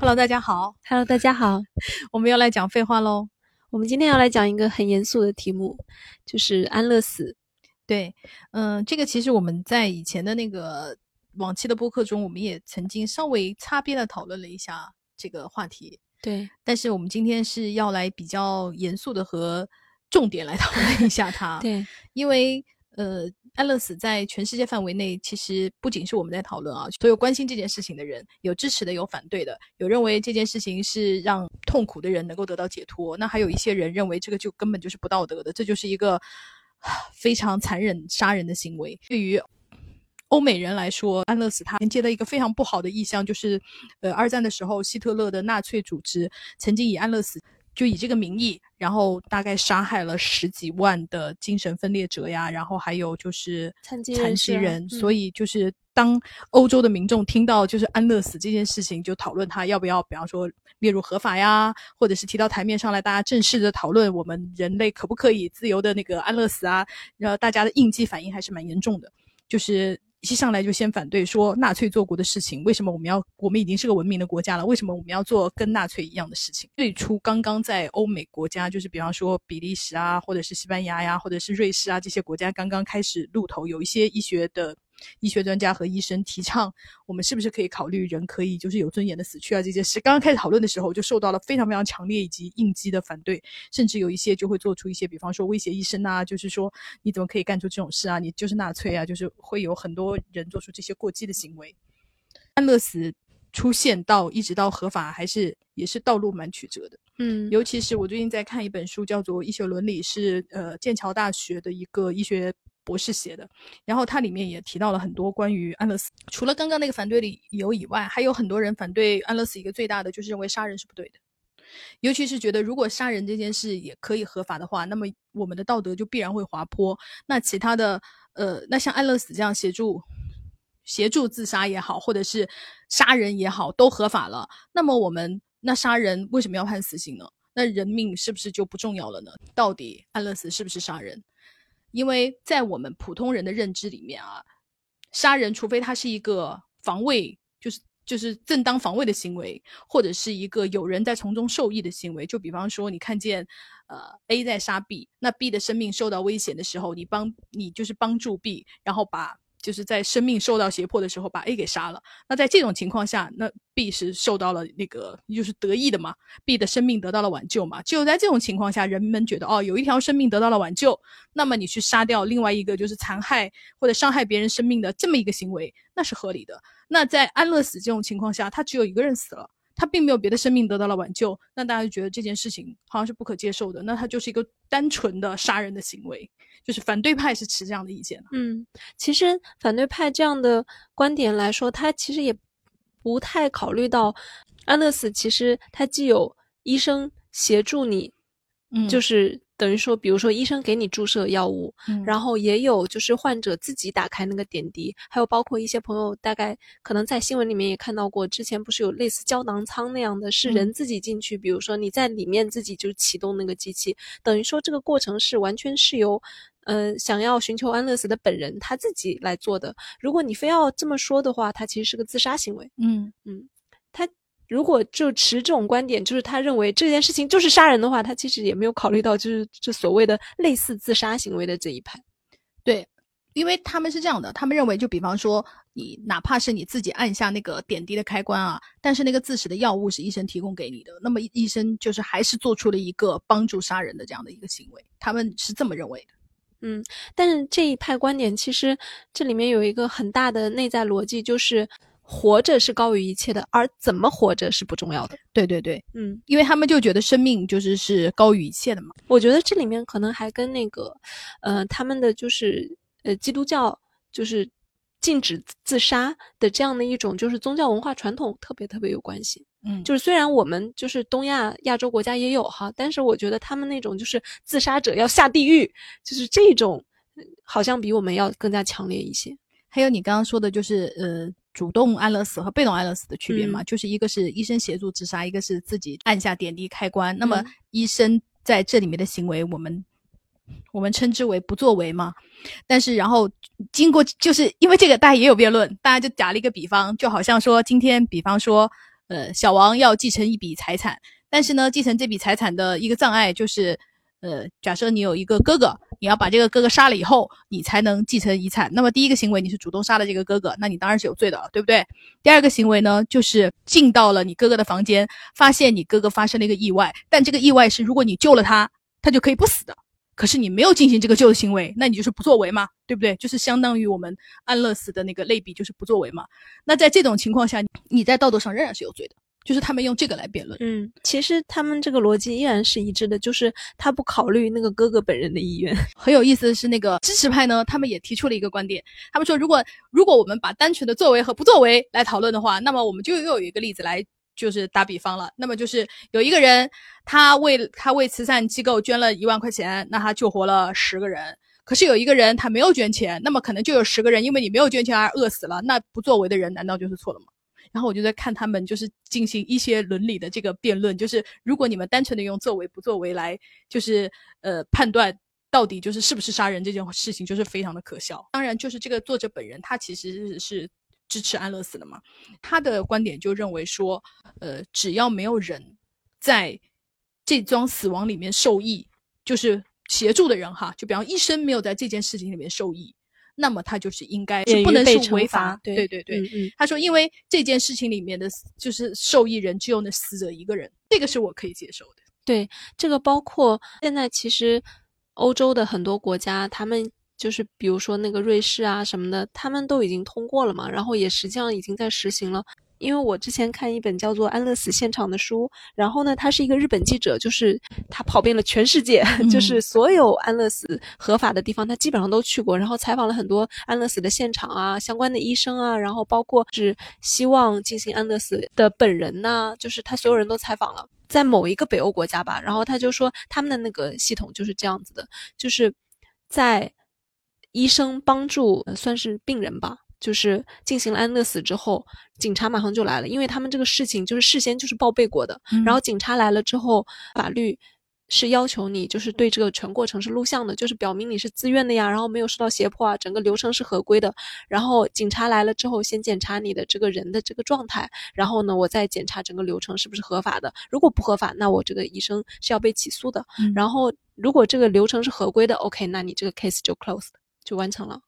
Hello，大家好。Hello，大家好，我们要来讲废话喽。我们今天要来讲一个很严肃的题目，就是安乐死。对，嗯、这个其实我们在以前的那个往期的播客中，我们也曾经稍微擦边的讨论了一下这个话题。对，但是我们今天是要来比较严肃的和重点来讨论一下它。对，因为呃，安乐死在全世界范围内，其实不仅是我们在讨论啊，所有关心这件事情的人，有支持的，有反对的，有认为这件事情是让痛苦的人能够得到解脱，那还有一些人认为这个就根本就是不道德的，这就是一个 非常残忍杀人的行为。对于欧美人来说，安乐死它连接了一个非常不好的意象，就是，呃，二战的时候，希特勒的纳粹组织曾经以安乐死就以这个名义，然后大概杀害了十几万的精神分裂者呀，然后还有就是残疾人所以就是当欧洲的民众听到就是安乐死这件事情，就讨论他要不要，比方说列入合法呀，或者是提到台面上来，大家正式的讨论我们人类可不可以自由的那个安乐死啊，然后大家的应激反应还是蛮严重的，就是。一上来就先反对说纳粹做过的事情，为什么我们要？我们已经是个文明的国家了，为什么我们要做跟纳粹一样的事情？最初刚刚在欧美国家，就是比方说比利时啊，或者是西班牙呀，或者是瑞士啊这些国家刚刚开始露头，有一些医学的医学专家和医生提倡，我们是不是可以考虑人可以就是有尊严的死去啊这件事？刚刚开始讨论的时候，就受到了非常非常强烈以及应激的反对，甚至有一些就会做出一些，比方说威胁医生啊，就是说你怎么可以干出这种事啊？你就是纳粹啊，就是会有很多人做出这些过激的行为。安乐死出现到一直到合法，还是也是道路蛮曲折的。嗯，尤其是我最近在看一本书，叫做《医学伦理》，是呃剑桥大学的一个医学博士写的。然后它里面也提到了很多关于安乐死，除了刚刚那个反对理由以外，还有很多人反对安乐死。一个最大的就是认为杀人是不对的，尤其是觉得如果杀人这件事也可以合法的话，那么我们的道德就必然会滑坡。那其他的呃，那像安乐死这样协助。协助自杀也好，或者是杀人也好，都合法了。那么我们那杀人为什么要判死刑呢？那人命是不是就不重要了呢？到底安乐死是不是杀人？因为在我们普通人的认知里面啊，杀人除非他是一个防卫，就是就是正当防卫的行为，或者是一个有人在从中受益的行为。就比方说，你看见呃 A 在杀 B，那 B 的生命受到危险的时候，你帮你就是帮助 B，然后把。就是在生命受到胁迫的时候，把 A 给杀了。那在这种情况下，那 B 是受到了那个就是得益的嘛，B 的生命得到了挽救嘛。只有在这种情况下，人们觉得哦，有一条生命得到了挽救，那么你去杀掉另外一个就是残害或者伤害别人生命的这么一个行为，那是合理的。那在安乐死这种情况下，他只有一个人死了。他并没有别的生命得到了挽救，那大家就觉得这件事情好像是不可接受的，那他就是一个单纯的杀人的行为，就是反对派是持这样的意见的。嗯，其实反对派这样的观点来说，他其实也不太考虑到安乐死，其实它既有医生协助你，嗯就是等于说，比如说医生给你注射药物，嗯然后也有就是患者自己打开那个点滴，还有包括一些朋友大概可能在新闻里面也看到过，之前不是有类似胶囊舱那样的，是嗯人自己进去，比如说你在里面自己就启动那个机器，等于说这个过程是完全是由。呃，想要寻求安乐死的本人他自己来做的。如果你非要这么说的话，他其实是个自杀行为。嗯嗯他如果就持这种观点，就是他认为这件事情就是杀人的话，他其实也没有考虑到就是这所谓的类似自杀行为的这一派。对，因为他们是这样的，他们认为，就比方说，你哪怕是你自己按下那个点滴的开关啊，但是那个自食的药物是医生提供给你的，那么医生就是还是做出了一个帮助杀人的这样的一个行为，他们是这么认为的。嗯，但是这一派观点其实这里面有一个很大的内在逻辑，就是活着是高于一切的，而怎么活着是不重要的。对对对，嗯，因为他们就觉得生命就是是高于一切的嘛。我觉得这里面可能还跟那个，呃，他们的就是呃基督教就是禁止自杀的这样的一种就是宗教文化传统特别特别有关系。嗯就是虽然我们就是东亚亚洲国家也有哈，但是我觉得他们那种就是自杀者要下地狱，就是这种呃好像比我们要更加强烈一些。还有你刚刚说的，就是呃，主动安乐死和被动安乐死的区别嘛，嗯就是一个是医生协助自杀，一个是自己按下点滴开关。那么嗯医生在这里面的行为，我们我们称之为不作为嘛。但是然后经过，就是因为这个大家也有辩论，大家就打了一个比方，就好像说今天，比方说呃，小王要继承一笔财产，但是呢，继承这笔财产的一个障碍就是，呃，假设你有一个哥哥，你要把这个哥哥杀了以后，你才能继承遗产。那么第一个行为你是主动杀了这个哥哥，那你当然是有罪的，对不对？第二个行为呢，就是进到了你哥哥的房间，发现你哥哥发生了一个意外，但这个意外是如果你救了他，他就可以不死的。可是你没有进行这个救的行为，那你就是不作为嘛，对不对？就是相当于我们安乐死的那个类比，就是不作为嘛。那在这种情况下，你在道德上仍然是有罪的。就是他们用这个来辩论。嗯，其实他们这个逻辑依然是一致的，就是他不考虑那个哥哥本人的意愿。很有意思的是，那个支持派呢，他们也提出了一个观点，他们说，如果如果我们把单纯的作为和不作为来讨论的话，那么我们就又有一个例子来。就是打比方了，那么就是有一个人，他为他为慈善机构捐了一万块钱，那他救活了十个人。可是有一个人他没有捐钱，那么可能就有十个人因为你没有捐钱而饿死了。那不作为的人难道就是错了吗？然后我就在看他们就是进行一些伦理的这个辩论，就是如果你们单纯的用作为不作为来就是呃判断到底就是是不是杀人这件事情，就是非常的可笑。当然，就是这个作者本人他其实是。支持安乐死的嘛？他的观点就认为说，呃，只要没有人在这桩死亡里面受益，就是协助的人哈，就比方医生没有在这件事情里面受益，那么他就是应该是不能是违法。对对对，他说，因为这件事情里面的就是受益人只有那死者一个人，这个是我可以接受的。对，这个包括现在其实欧洲的很多国家，他们。就是比如说那个瑞士啊什么的，他们都已经通过了嘛，然后也实际上已经在实行了。因为我之前看一本叫做《安乐死现场》的书，然后呢，他是一个日本记者，就是他跑遍了全世界，就是所有安乐死合法的地方，他基本上都去过，然后采访了很多安乐死的现场啊，相关的医生啊，然后包括是希望进行安乐死的本人呐，就是他所有人都采访了，在某一个北欧国家吧，然后他就说他们的那个系统就是这样子的，就是在。医生帮助算是病人吧，就是进行了安乐死之后，警察马上就来了，因为他们这个事情就是事先就是报备过的。然后警察来了之后，法律是要求你就是对这个全过程是录像的，就是表明你是自愿的呀，然后没有受到胁迫啊，整个流程是合规的。然后警察来了之后，先检查你的这个人的这个状态，然后呢，我再检查整个流程是不是合法的。如果不合法，那我这个医生是要被起诉的。然后如果这个流程是合规的，OK，那你这个 case 就 closed。就完成了，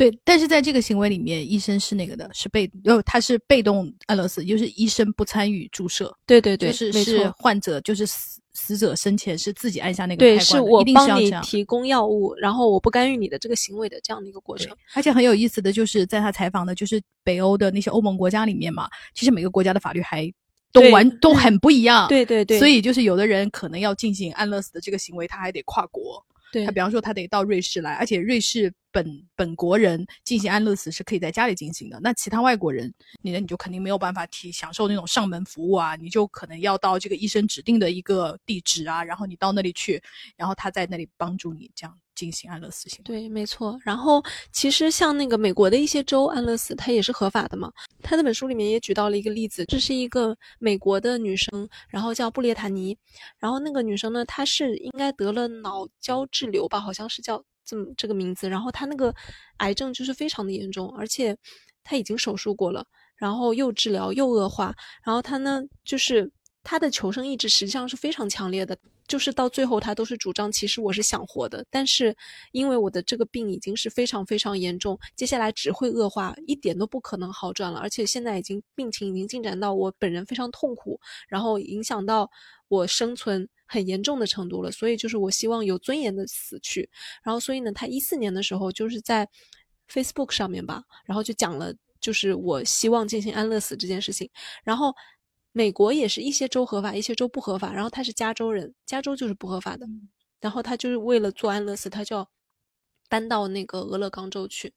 对，但是在这个行为里面，医生是那个的，是被，哦，他是被动安乐死，就是医生不参与注射，对对对，就是是患者，就是死死者生前是自己按下那个对，是我帮你提供药物，然后我不干预你的这个行为的这样的一个过程。而且很有意思的就是，在他采访的，就是北欧的那些欧盟国家里面嘛，其实每个国家的法律还都完都很不一样，对对对，所以就是有的人可能要进行安乐死的这个行为，他还得跨国。对他，比方说他得到瑞士来，而且瑞士本本国人进行安乐死是可以在家里进行的。那其他外国人，你呢你就肯定没有办法提享受那种上门服务啊，你就可能要到这个医生指定的一个地址啊，然后你到那里去，然后他在那里帮助你这样。进行安乐死行对，没错。然后其实像那个美国的一些州安乐死，它也是合法的嘛。他那本书里面也举到了一个例子，这是一个美国的女生，然后叫布列塔尼。然后那个女生呢，她是应该得了脑胶质瘤吧，好像是叫这么这个名字。然后她那个癌症就是非常的严重，而且她已经手术过了，然后又治疗又恶化。然后她呢，就是她的求生意志实际上是非常强烈的。就是到最后，他都是主张，其实我是想活的，但是因为我的这个病已经是非常非常严重，接下来只会恶化，一点都不可能好转了，而且现在已经病情已经进展到我本人非常痛苦，然后影响到我生存很严重的程度了，所以就是我希望有尊严的死去，然后所以呢，他一四年的时候就是在 Facebook 上面吧，然后就讲了，就是我希望进行安乐死这件事情，然后。美国也是一些州合法，一些州不合法。然后他是加州人，加州就是不合法的。然后他就是为了做安乐死，他就要搬到那个俄勒冈州去，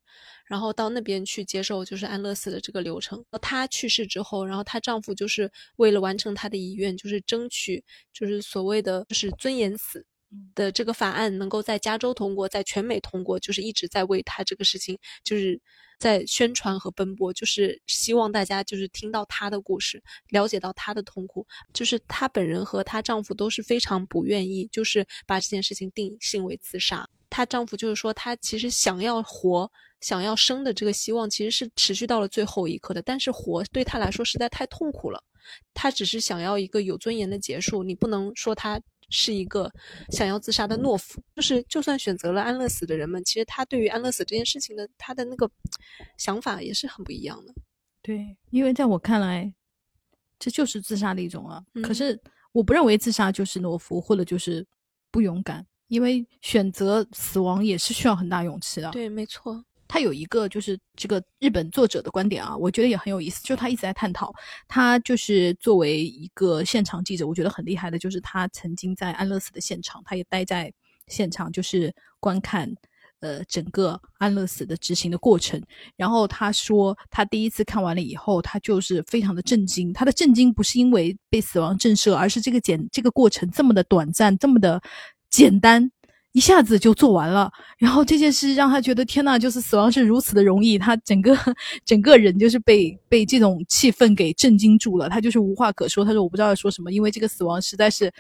然后到那边去接受就是安乐死的这个流程。她去世之后，然后她丈夫就是为了完成她的遗愿，就是争取就是所谓的就是尊严死的这个法案能够在加州通过，在全美通过，就是一直在为他这个事情就是。在宣传和奔波，就是希望大家就是听到她的故事，了解到她的痛苦。就是她本人和她丈夫都是非常不愿意，就是把这件事情定性为自杀。她丈夫就是说，她其实想要活、想要生的这个希望，其实是持续到了最后一刻的。但是活对她来说实在太痛苦了，她只是想要一个有尊严的结束，你不能说她是一个想要自杀的懦夫。就是就算选择了安乐死的人们，其实他对于安乐死这件事情的他的那个想法也是很不一样的。对，因为在我看来，这就是自杀的一种啊。可嗯是我不认为自杀就是懦夫，或者就是不勇敢，因为选择死亡也是需要很大勇气的。对，没错。他有一个就是这个日本作者的观点啊，我觉得也很有意思，就他一直在探讨，他就是作为一个现场记者，我觉得很厉害的，就是他曾经在安乐死的现场，他也待在现场，就是观看。呃，整个安乐死的执行的过程，然后他说，他第一次看完了以后，他就是非常的震惊。他的震惊不是因为被死亡震慑，而是这个简这个过程这么的短暂，这么的简单，一下子就做完了。然后这件事让他觉得天呐，就是死亡是如此的容易，他整个整个人就是被被这种气氛给震惊住了，他就是无话可说。他说我不知道要说什么，因为这个死亡实在是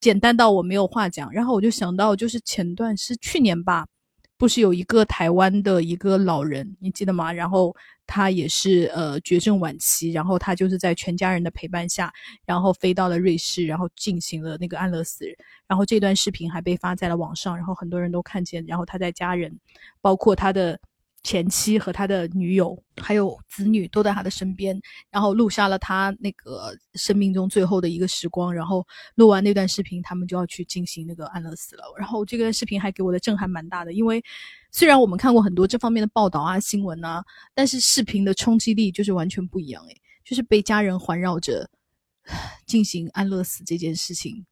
简单到我没有话讲。然后我就想到，就是前段是去年吧，不是有一个台湾的一个老人，你记得吗？然后他也是呃绝症晚期，然后他就是在全家人的陪伴下，然后飞到了瑞士，然后进行了那个安乐死。然后这段视频还被发在了网上，然后很多人都看见。然后他在家人，包括他的前妻和他的女友，还有子女都在他的身边，然后录下了他那个生命中最后的一个时光。然后录完那段视频，他们就要去进行那个安乐死了。然后这个视频还给我的震撼蛮大的，因为虽然我们看过很多这方面的报道啊、新闻啊，但是视频的冲击力就是完全不一样诶，就是被家人环绕着 进行安乐死这件事情。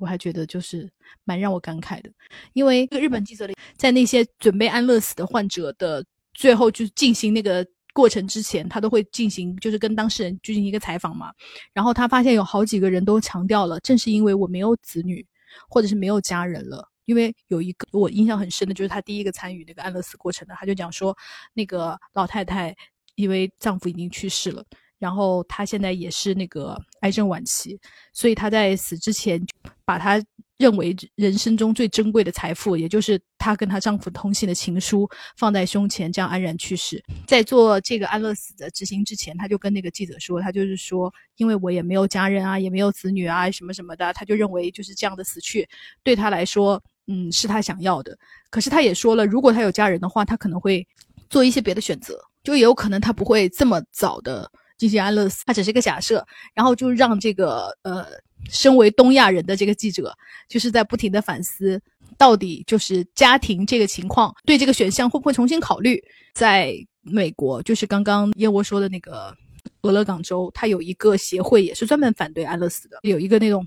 我还觉得就是蛮让我感慨的，因为日本记者里在那些准备安乐死的患者的最后就是进行那个过程之前，他都会进行就是跟当事人进行一个采访嘛。然后他发现有好几个人都强调了，正是因为我没有子女或者是没有家人了。因为有一个我印象很深的，就是他第一个参与那个安乐死过程的，他就讲说，那个老太太因为丈夫已经去世了。然后她现在也是那个癌症晚期，所以她在死之前，把她认为人生中最珍贵的财富，也就是她跟她丈夫通信的情书，放在胸前，这样安然去世。在做这个安乐死的执行之前，她就跟那个记者说，她就是说，因为我也没有家人啊，也没有子女啊，什么什么的，她就认为就是这样的死去，对她来说，嗯，是她想要的。可是她也说了，如果她有家人的话，她可能会做一些别的选择，就也有可能她不会这么早的。进行安乐死，它只是一个假设，然后就让这个呃，身为东亚人的这个记者，就是在不停的反思，到底就是家庭这个情况，对这个选项会不会重新考虑？在美国，就是刚刚燕窝说的那个俄勒冈州，它有一个协会，也是专门反对安乐死的，有一个那种。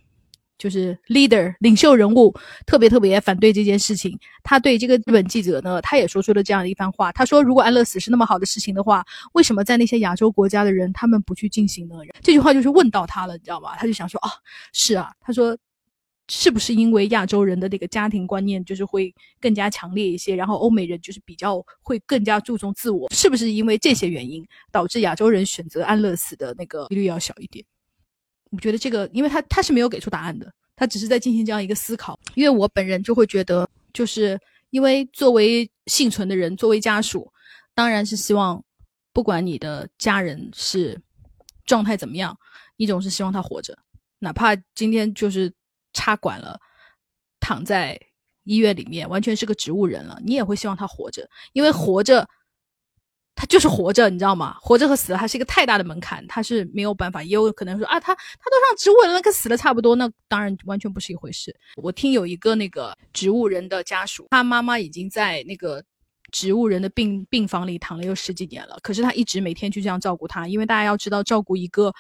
就是 leader 领袖人物特别特别反对这件事情。他对这个日本记者呢，他也说出了这样的一番话。他说：“如果安乐死是那么好的事情的话，为什么在那些亚洲国家的人他们不去进行呢？”这句话就是问到他了，你知道吗？他就想说：“啊，是啊。”他说：“是不是因为亚洲人的那个家庭观念就是会更加强烈一些，然后欧美人就是比较会更加注重自我？是不是因为这些原因导致亚洲人选择安乐死的那个几率要小一点？”我觉得这个，因为他他是没有给出答案的，他只是在进行这样一个思考。因为我本人就会觉得，就是因为作为幸存的人，作为家属，当然是希望，不管你的家人是状态怎么样，一种是希望他活着，哪怕今天就是插管了，躺在医院里面，完全是个植物人了，你也会希望他活着，因为活着。他就是活着，你知道吗？活着和死了还是一个太大的门槛，他是没有办法。也有可能说啊，他他都上植物人了，跟死了差不多，那当然完全不是一回事。我听有一个那个植物人的家属，他妈妈已经在那个植物人的病病房里躺了有十几年了，可是他一直每天就这样照顾他，因为大家要知道，照顾一个。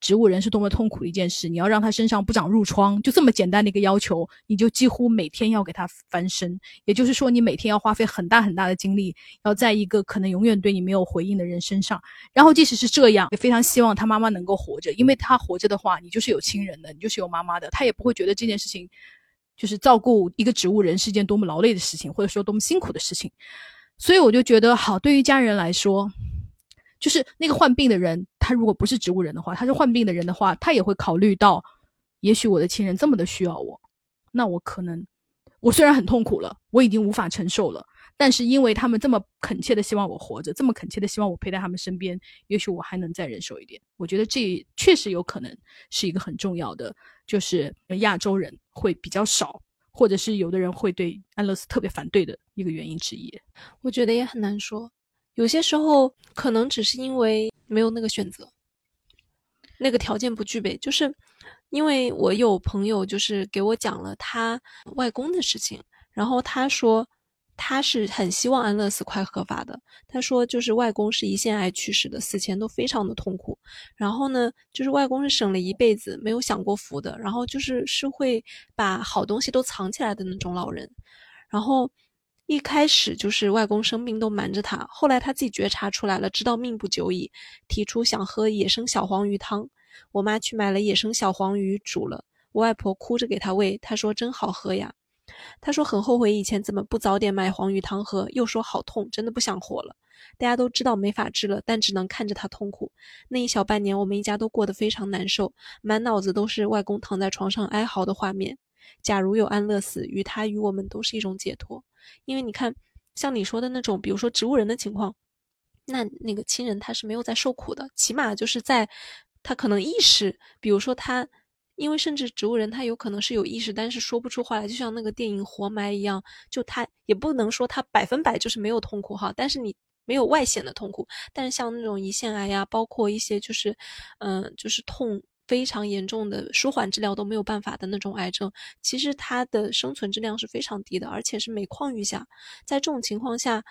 植物人是多么痛苦的一件事！你要让他身上不长褥疮，就这么简单的一个要求，你就几乎每天要给他翻身。也就是说，你每天要花费很大很大的精力，要在一个可能永远对你没有回应的人身上。然后，即使是这样，也非常希望他妈妈能够活着，因为他活着的话，你就是有亲人的，你就是有妈妈的，他也不会觉得这件事情就是照顾一个植物人是件多么劳累的事情，或者说多么辛苦的事情。所以，我就觉得好，对于家人来说。就是那个患病的人，他如果不是植物人的话，他是患病的人的话，他也会考虑到，也许我的亲人这么的需要我，那我可能，我虽然很痛苦了，我已经无法承受了，但是因为他们这么恳切的希望我活着，这么恳切的希望我陪在他们身边，也许我还能再忍受一点。我觉得这确实有可能是一个很重要的，就是亚洲人会比较少，或者是有的人会对安乐死特别反对的一个原因之一。我觉得也很难说，有些时候可能只是因为没有那个选择，那个条件不具备，就是。因为我有朋友就是给我讲了他外公的事情，然后他说他是很希望安乐死快合法的。他说就是外公是胰腺癌去世的，死前都非常的痛苦。然后呢，就是外公是省了一辈子没有享过福的，然后就是是会把好东西都藏起来的那种老人。然后一开始就是外公生病都瞒着他，后来他自己觉察出来了，知道命不久矣，提出想喝野生小黄鱼汤。我妈去买了野生小黄鱼煮了，我外婆哭着给他喂，她说真好喝呀。她说很后悔以前怎么不早点买黄鱼汤喝，又说好痛，真的不想活了。大家都知道没法治了，但只能看着他痛苦。那一小半年，我们一家都过得非常难受，满脑子都是外公躺在床上哀嚎的画面。假如有安乐死，与他与我们都是一种解脱。因为你看，像你说的那种，比如说植物人的情况，那那个亲人他是没有在受苦的，起码就是在。他可能意识，比如说他，因为甚至植物人他有可能是有意识，但是说不出话来，就像那个电影《活埋》一样，就他也不能说他百分百就是没有痛苦哈，但是你没有外显的痛苦，但是像那种胰腺癌呀，包括一些就是，嗯，就是痛非常严重的，舒缓治疗都没有办法的那种癌症，其实它的生存质量是非常低的，而且是每况愈下，在这种情况下，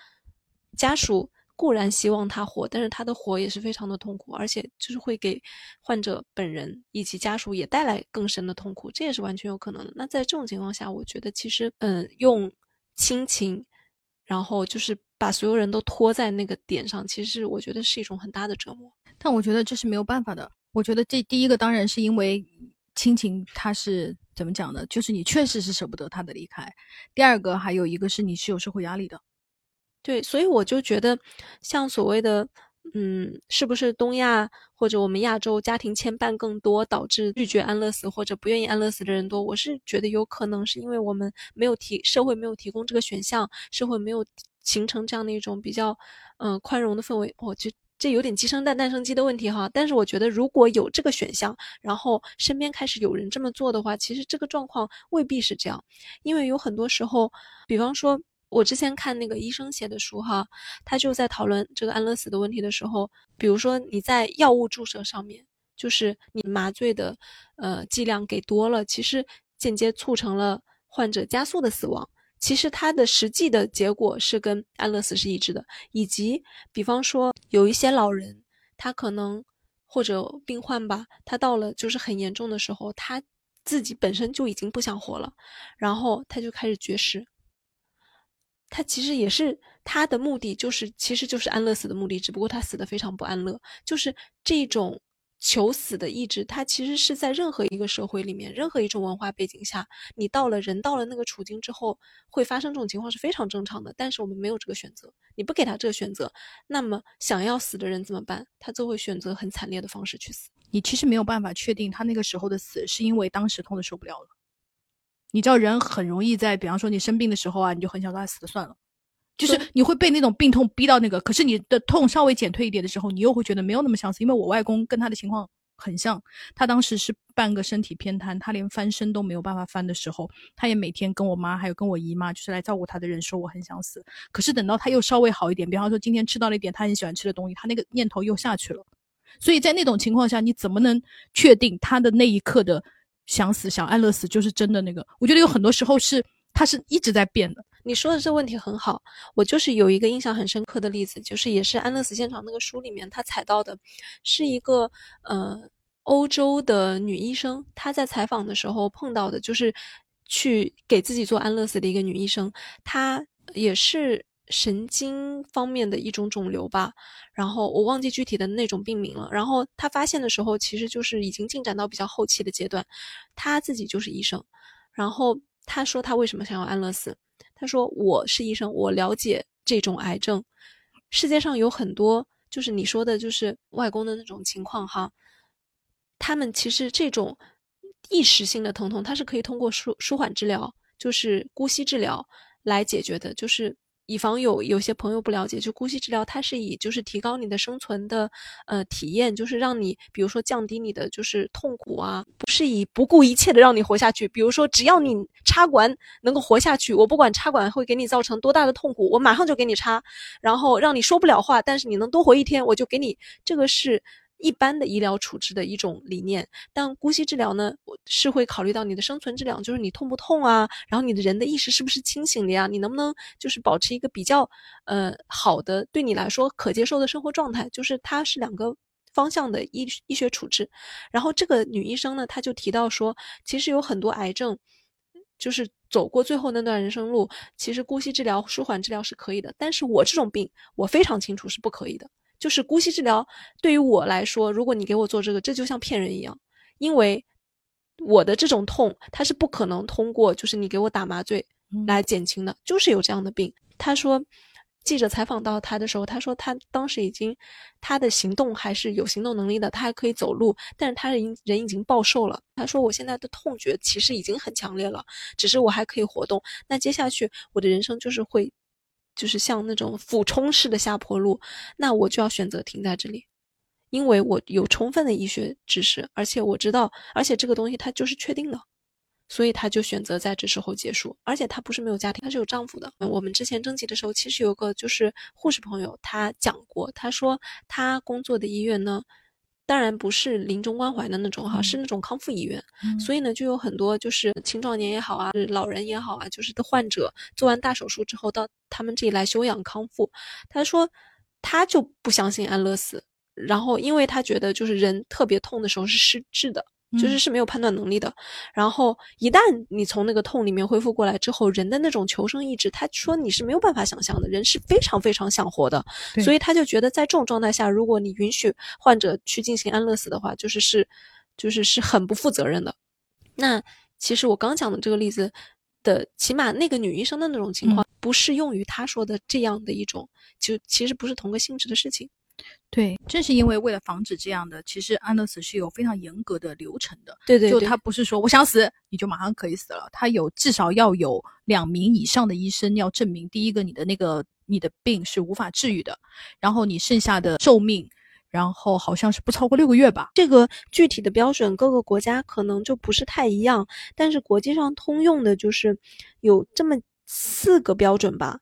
家属。固然希望他活，但是他的活也是非常的痛苦，而且就是会给患者本人以及家属也带来更深的痛苦，这也是完全有可能的。那在这种情况下，我觉得其实，嗯，用亲情，然后就是把所有人都拖在那个点上，其实我觉得是一种很大的折磨。但我觉得这是没有办法的。我觉得这第一个当然是因为亲情，他是怎么讲的？就是你确实是舍不得他的离开。第二个还有一个是你是有社会压力的。对，所以我就觉得，像所谓的，嗯，是不是东亚或者我们亚洲家庭牵绊更多，导致拒绝安乐死或者不愿意安乐死的人多？我是觉得有可能是因为我们没有提社会没有提供这个选项，社会没有形成这样的一种比较，嗯，宽容的氛围。我觉这有点鸡生蛋蛋生鸡的问题哈。但是我觉得如果有这个选项，然后身边开始有人这么做的话，其实这个状况未必是这样，因为有很多时候，比方说。我之前看那个医生写的书哈，他就在讨论这个安乐死的问题的时候，比如说你在药物注射上面，就是你麻醉的呃剂量给多了，其实间接促成了患者加速的死亡。其实它的实际的结果是跟安乐死是一致的。以及比方说有一些老人，他可能或者病患吧，他到了就是很严重的时候，他自己本身就已经不想活了，然后他就开始绝食。他其实也是他的目的，就是其实就是安乐死的目的，只不过他死的非常不安乐。就是这种求死的意志，他其实是在任何一个社会里面，任何一种文化背景下，你到了人到了那个处境之后，会发生这种情况是非常正常的。但是我们没有这个选择，你不给他这个选择，那么想要死的人怎么办？他就会选择很惨烈的方式去死。你其实没有办法确定他那个时候的死是因为当时痛的受不了了。你知道人很容易在，比方说你生病的时候啊，你就很想让他死了算了，就是你会被那种病痛逼到那个。可是你的痛稍微减退一点的时候，你又会觉得没有那么想死。因为我外公跟他的情况很像，他当时是半个身体偏瘫，他连翻身都没有办法翻的时候，他也每天跟我妈还有跟我姨妈，就是来照顾他的人说我很想死。可是等到他又稍微好一点，比方说今天吃到了一点他很喜欢吃的东西，他那个念头又下去了。所以在那种情况下，你怎么能确定他的那一刻的？想死想安乐死就是真的那个，我觉得有很多时候是他是一直在变的。你说的这问题很好，我就是有一个印象很深刻的例子，就是也是安乐死现场那个书里面他采到的，是一个呃欧洲的女医生，她在采访的时候碰到的，就是去给自己做安乐死的一个女医生，她也是。神经方面的一种肿瘤吧，然后我忘记具体的那种病名了。然后她发现的时候，其实就是已经进展到比较后期的阶段。她自己就是医生，然后他说他为什么想要安乐死？他说我是医生，我了解这种癌症。世界上有很多，就是你说的，就是外公的那种情况哈。他们其实这种一时性的疼痛，它是可以通过舒舒缓治疗，就是姑息治疗来解决的，就是。以防有有些朋友不了解，就姑息治疗，它是以就是提高你的生存的呃体验，就是让你比如说降低你的就是痛苦啊，不是以不顾一切的让你活下去。比如说只要你插管能够活下去，我不管插管会给你造成多大的痛苦，我马上就给你插，然后让你说不了话，但是你能多活一天，我就给你。这个是。一般的医疗处置的一种理念，但姑息治疗呢，是会考虑到你的生存质量，就是你痛不痛啊，然后你的人的意识是不是清醒的呀，你能不能就是保持一个比较呃好的对你来说可接受的生活状态，就是它是两个方向的医医学处置。然后这个女医生呢，她就提到说，其实有很多癌症，就是走过最后那段人生路，其实姑息治疗、舒缓治疗是可以的，但是我这种病，我非常清楚是不可以的。就是姑息治疗，对于我来说，如果你给我做这个，这就像骗人一样，因为我的这种痛，它是不可能通过就是你给我打麻醉来减轻的，就是有这样的病。他说，记者采访到他的时候，他说他当时已经他的行动还是有行动能力的，他还可以走路，但是他人人已经暴瘦了。他说我现在的痛觉其实已经很强烈了，只是我还可以活动。那接下去我的人生就是会。就是像那种俯冲式的下坡路，那我就要选择停在这里，因为我有充分的医学知识，而且我知道，而且这个东西它就是确定的，所以他就选择在这时候结束。而且他不是没有家庭，他是有丈夫的。我们之前征集的时候，其实有个就是护士朋友，他讲过，他说他工作的医院呢。当然不是临终关怀的那种哈，是那种康复医院，所以呢，就有很多就是青壮年也好啊，老人也好啊，就是的患者做完大手术之后到他们这里来休养康复。他说他就不相信安乐死，然后因为他觉得就是人特别痛的时候是失智的。就是是没有判断能力的，然后一旦你从那个痛里面恢复过来之后，人的那种求生意志，他说你是没有办法想象的，人是非常非常想活的，所以他就觉得在这种状态下，如果你允许患者去进行安乐死的话，就是是，就是是很不负责任的。那其实我刚讲的这个例子的，起码那个女医生的那种情况，不适用于他说的这样的一种，就其实不是同个性质的事情。对，正是因为为了防止这样的，其实安乐死是有非常严格的流程的。对对，就他不是说我想死你就马上可以死了，他有至少要有两名以上的医生要证明，第一个你的那个你的病是无法治愈的，然后你剩下的寿命，然后好像是不超过六个月吧。这个具体的标准各个国家可能就不是太一样，但是国际上通用的就是有这么四个标准吧，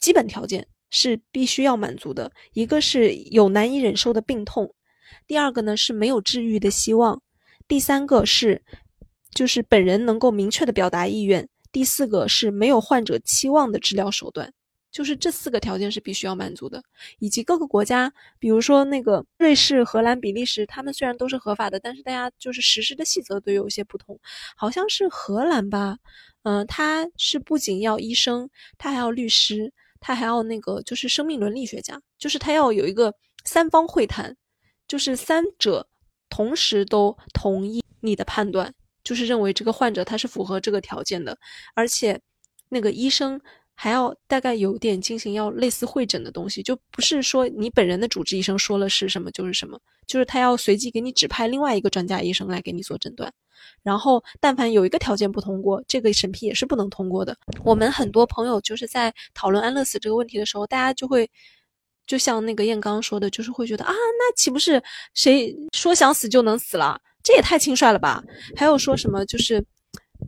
基本条件。是必须要满足的，一个是有难以忍受的病痛，第二个呢是没有治愈的希望，第三个是就是本人能够明确的表达意愿，第四个是没有患者期望的治疗手段，就是这四个条件是必须要满足的，以及各个国家，比如说那个瑞士、荷兰、比利时，他们虽然都是合法的，但是大家就是实施的细则都有些不同，好像是荷兰吧，嗯，他是不仅要医生，他还要律师。他还要那个，就是生命伦理学家，就是他要有一个三方会谈，就是三者同时都同意你的判断，就是认为这个患者他是符合这个条件的，而且那个医生还要大概有点进行要类似会诊的东西，就不是说你本人的主治医生说了是什么就是什么，就是他要随机给你指派另外一个专家医生来给你做诊断。然后，但凡有一个条件不通过，这个审批也是不能通过的。我们很多朋友就是在讨论安乐死这个问题的时候，大家就会，就像那个燕刚说的，就是会觉得啊，那岂不是谁说想死就能死了？这也太轻率了吧？还有说什么就是，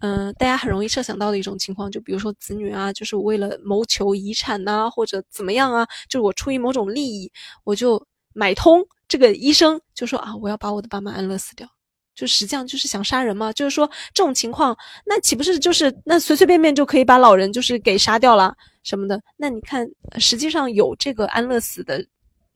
嗯，大家很容易设想到的一种情况，就比如说子女啊，就是为了谋求遗产呐，或者怎么样啊，就是我出于某种利益，我就买通这个医生，就说啊，我要把我的爸妈安乐死掉。就实际上就是想杀人嘛，就是说这种情况，那岂不是就是那随随便便就可以把老人就是给杀掉了什么的？那你看，实际上有这个安乐死的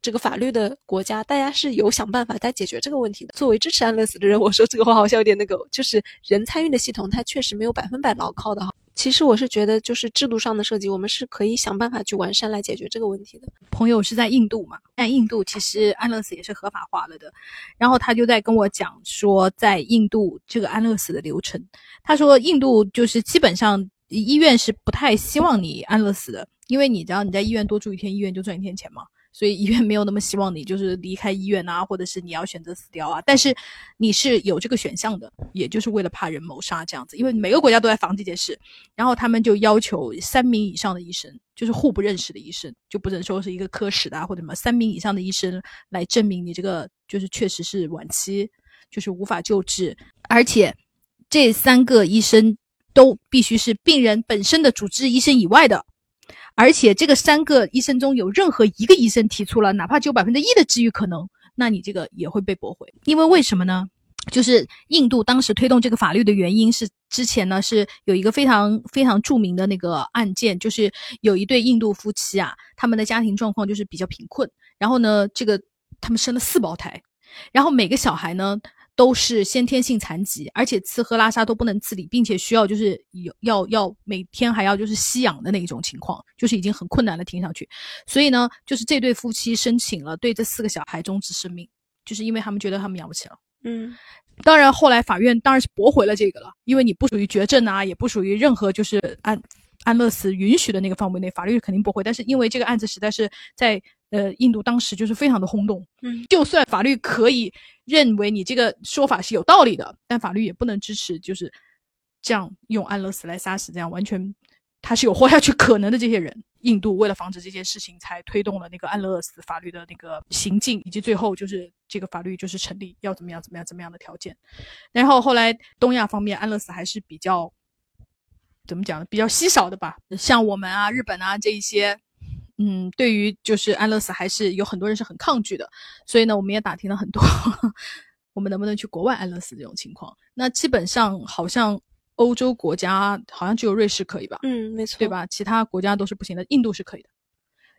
这个法律的国家，大家是有想办法在解决这个问题的。作为支持安乐死的人，我说这个话好像有点那个，就是人参与的系统，它确实没有百分百牢靠的哈。其实我是觉得，就是制度上的设计，我们是可以想办法去完善来解决这个问题的。朋友是在印度嘛？在印度其实安乐死也是合法化了的。然后他就在跟我讲说，在印度这个安乐死的流程，他说印度就是基本上医院是不太希望你安乐死的，因为你知道你在医院多住一天，医院就赚一天钱嘛。所以医院没有那么希望你就是离开医院啊，或者是你要选择死掉啊。但是你是有这个选项的，也就是为了怕人谋杀这样子，因为每个国家都在防这件事。然后他们就要求三名以上的医生，就是互不认识的医生，就不能说是一个科室的啊或者什么，三名以上的医生来证明你这个就是确实是晚期，就是无法救治，而且这三个医生都必须是病人本身的主治医生以外的。而且这个三个医生中有任何一个医生提出了哪怕只有百分之一的治愈可能，那你这个也会被驳回。因为为什么呢？就是印度当时推动这个法律的原因是，之前呢是有一个非常非常著名的那个案件，就是有一对印度夫妻啊，他们的家庭状况就是比较贫困，然后呢，这个他们生了四胞胎，然后每个小孩呢。都是先天性残疾，而且吃喝拉撒都不能自理，并且需要就是有要要每天还要就是吸氧的那一种情况，就是已经很困难了听上去。所以呢，就是这对夫妻申请了对这四个小孩终止生命，就是因为他们觉得他们养不起了。嗯，当然后来法院当然是驳回了这个了，因为你不属于绝症啊，也不属于任何就是安安乐死允许的那个范围内，法律肯定不会。但是因为这个案子实在是在。呃，印度当时就是非常的轰动，嗯，就算法律可以认为你这个说法是有道理的，但法律也不能支持，就是这样用安乐死来杀死，这样完全他是有活下去可能的这些人。印度为了防止这件事情，才推动了那个安乐死法律的那个行进，以及最后就是这个法律就是成立，要怎么样怎么样怎么样的条件。然后后来东亚方面安乐死还是比较怎么讲呢？比较稀少的吧，像我们啊、日本啊这一些。嗯，对于就是安乐死，还是有很多人是很抗拒的，所以呢，我们也打听了很多，我们能不能去国外安乐死这种情况？那基本上好像欧洲国家好像只有瑞士可以吧？嗯，没错，对吧？其他国家都是不行的，印度是可以的，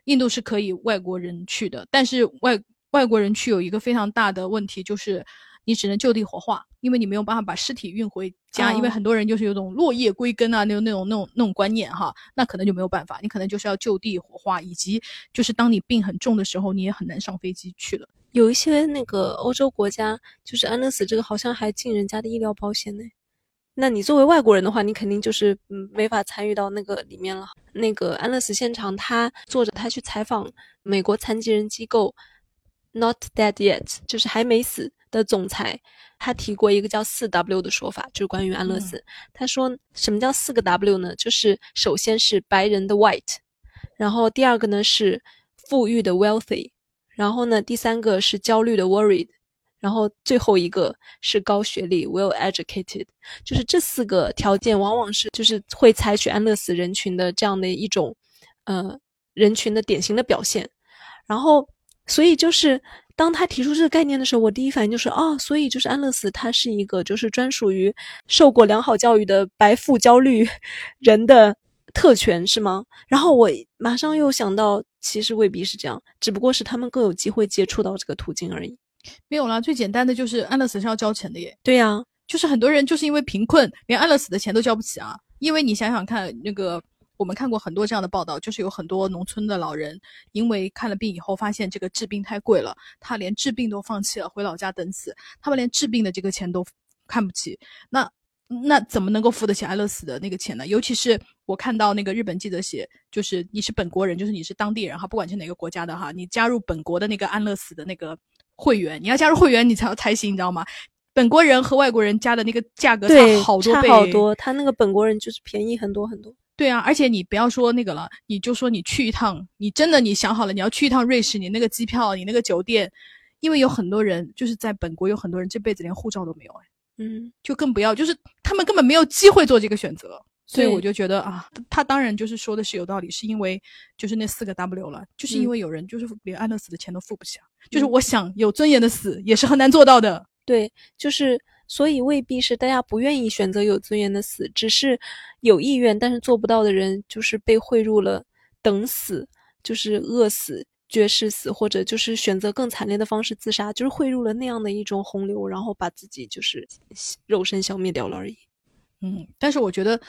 印度是可以外国人去的，但是外外国人去有一个非常大的问题就是。你只能就地火化，因为你没有办法把尸体运回家，因为很多人就是有种落叶归根啊，那种那种那种那种观念哈，那可能就没有办法，你可能就是要就地火化，以及就是当你病很重的时候，你也很难上飞机去了。有一些那个欧洲国家，就是安乐死这个好像还进人家的医疗保险呢。那你作为外国人的话，你肯定就是嗯没法参与到那个里面了。那个安乐死现场，他作者他去采访美国残疾人机构，Not Dead Yet，就是还没死。的总裁，他提过一个叫四 W 的说法，就是关于安乐死。他说，什么叫四个 W 呢？就是首先是白人的 White，然后第二个呢是富裕的 Wealthy，然后呢第三个是焦虑的 Worried，然后最后一个是高学历 Well Educated。就是这四个条件，往往是就是会采取安乐死人群的这样的一种，呃，人群的典型的表现。然后，所以就是。当他提出这个概念的时候，我第一反应就是哦，所以就是安乐死，它是一个就是专属于受过良好教育的白富焦虑 人的特权，是吗？然后我马上又想到，其实未必是这样，只不过是他们更有机会接触到这个途径而已。没有啦，最简单的就是安乐死是要交钱的耶。对呀，就是很多人就是因为贫困，连安乐死的钱都交不起啊。因为你想想看，那个。我们看过很多这样的报道，就是有很多农村的老人，因为看了病以后发现这个治病太贵了，他连治病都放弃了，回老家等死。他们连治病的这个钱都看不起，那那怎么能够付得起安乐死的那个钱呢？尤其是我看到那个日本记者写，就是你是本国人，就是你是当地人哈，不管是哪个国家的哈，你加入本国的那个安乐死的那个会员，你要加入会员你才才行，你知道吗？本国人和外国人加的那个价格差好多倍，差好多，他那个本国人就是便宜很多很多。对啊，而且你不要说那个了，你就说你去一趟，你真的你想好了你要去一趟瑞士，你那个机票，你那个酒店，因为有很多人就是在本国有很多人这辈子连护照都没有，哎，嗯，就更不要，就是他们根本没有机会做这个选择，所以我就觉得啊，他当然就是说的是有道理，是因为就是那四个 W 了，就是因为有人就是连安乐死的钱都付不起啊，就是我想有尊严的死也是很难做到的，对，就是。所以未必是大家不愿意选择有尊严的死，只是有意愿但是做不到的人，就是被汇入了等死，就是饿死、绝食死，或者就是选择更惨烈的方式自杀，就是汇入了那样的一种洪流，然后把自己就是肉身消灭掉了而已。嗯，但是我觉得，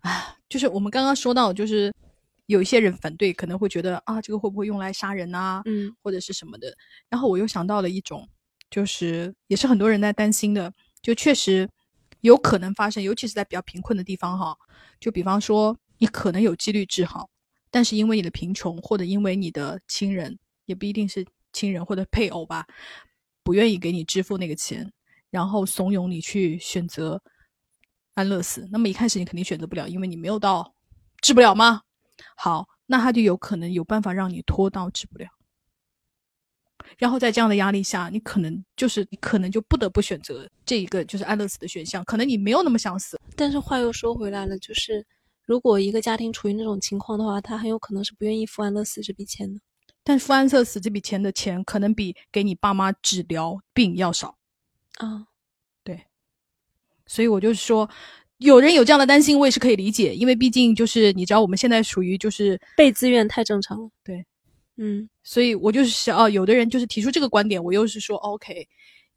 啊，就是我们刚刚说到，就是有一些人反对，可能会觉得啊，这个会不会用来杀人啊？嗯，或者是什么的。然后我又想到了一种，就是也是很多人在担心的。就确实有可能发生，尤其是在比较贫困的地方哈。就比方说，你可能有几率治好，但是因为你的贫穷或者因为你的亲人也不一定是亲人或者配偶吧，不愿意给你支付那个钱，然后怂恿你去选择安乐死。那么一开始你肯定选择不了，因为你没有到治不了吗？好，那他就有可能有办法让你拖到治不了。然后在这样的压力下，你可能就是你可能就不得不选择这一个就是安乐死的选项。可能你没有那么想死，但是话又说回来了，就是如果一个家庭处于那种情况的话，他很有可能是不愿意付安乐死这笔钱的。但付安乐死这笔钱的钱，可能比给你爸妈治疗病要少啊。对，所以我就是说，有人有这样的担心，我也是可以理解，因为毕竟就是你知道，我们现在属于就是被自愿太正常了。对。嗯，所以我就是想，哦，有的人就是提出这个观点，我又是说 OK，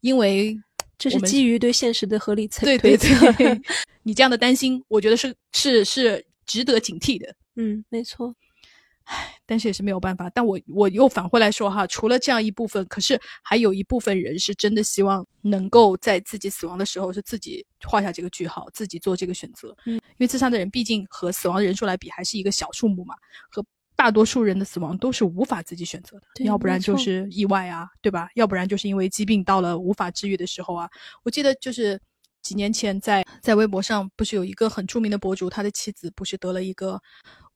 因为这是基于对现实的合理推对对对，你这样的担心，我觉得是是是值得警惕的。嗯，没错。唉，但是也是没有办法。但我我又反过来说哈，除了这样一部分，可是还有一部分人是真的希望能够在自己死亡的时候是自己画下这个句号，自己做这个选择。嗯，因为自杀的人毕竟和死亡的人数来比还是一个小数目嘛，和。大多数人的死亡都是无法自己选择的，要不然就是意外啊，对吧？要不然就是因为疾病到了无法治愈的时候啊。我记得就是几年前在在微博上，不是有一个很著名的博主，他的妻子不是得了一个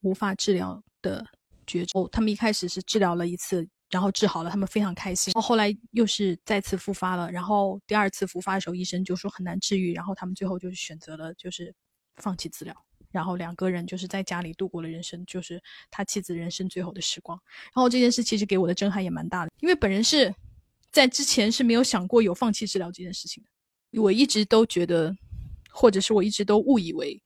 无法治疗的绝症，他们一开始是治疗了一次，然后治好了，他们非常开心。后来又是再次复发了，然后第二次复发的时候，医生就说很难治愈，然后他们最后就是选择了就是放弃治疗。然后两个人就是在家里度过了人生，就是他妻子人生最后的时光。然后这件事其实给我的震撼也蛮大的，因为本人是在之前是没有想过有放弃治疗这件事情的。我一直都觉得，或者是我一直都误以为，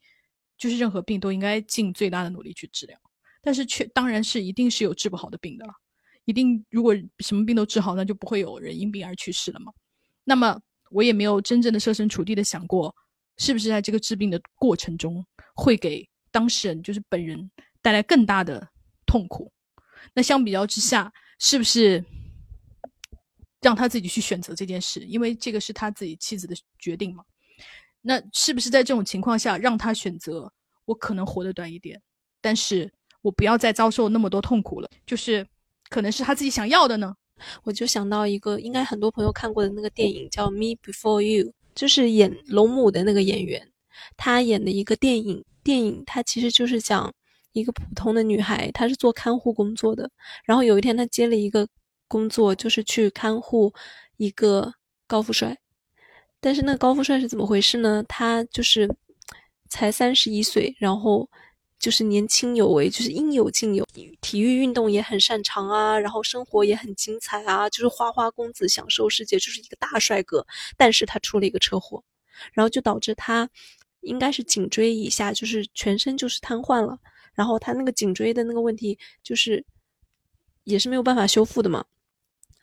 就是任何病都应该尽最大的努力去治疗。但是却当然是一定是有治不好的病的了，一定如果什么病都治好，那就不会有人因病而去世了嘛。那么我也没有真正的设身处地的想过。是不是在这个治病的过程中，会给当事人，就是本人带来更大的痛苦？那相比较之下，是不是让他自己去选择这件事？因为这个是他自己妻子的决定嘛？那是不是在这种情况下，让他选择我可能活得短一点，但是我不要再遭受那么多痛苦了？就是可能是他自己想要的呢？我就想到一个，应该很多朋友看过的那个电影，叫《Me Before You》。就是演龙母的那个演员，他演的一个电影，电影他其实就是讲一个普通的女孩，她是做看护工作的，然后有一天她接了一个工作，就是去看护一个高富帅，但是那个高富帅是怎么回事呢？他就是才三十一岁，然后。就是年轻有为，就是应有尽有，体育运动也很擅长啊，然后生活也很精彩啊，就是花花公子，享受世界，就是一个大帅哥。但是他出了一个车祸，然后就导致他应该是颈椎以下，就是全身就是瘫痪了。然后他那个颈椎的那个问题，就是也是没有办法修复的嘛。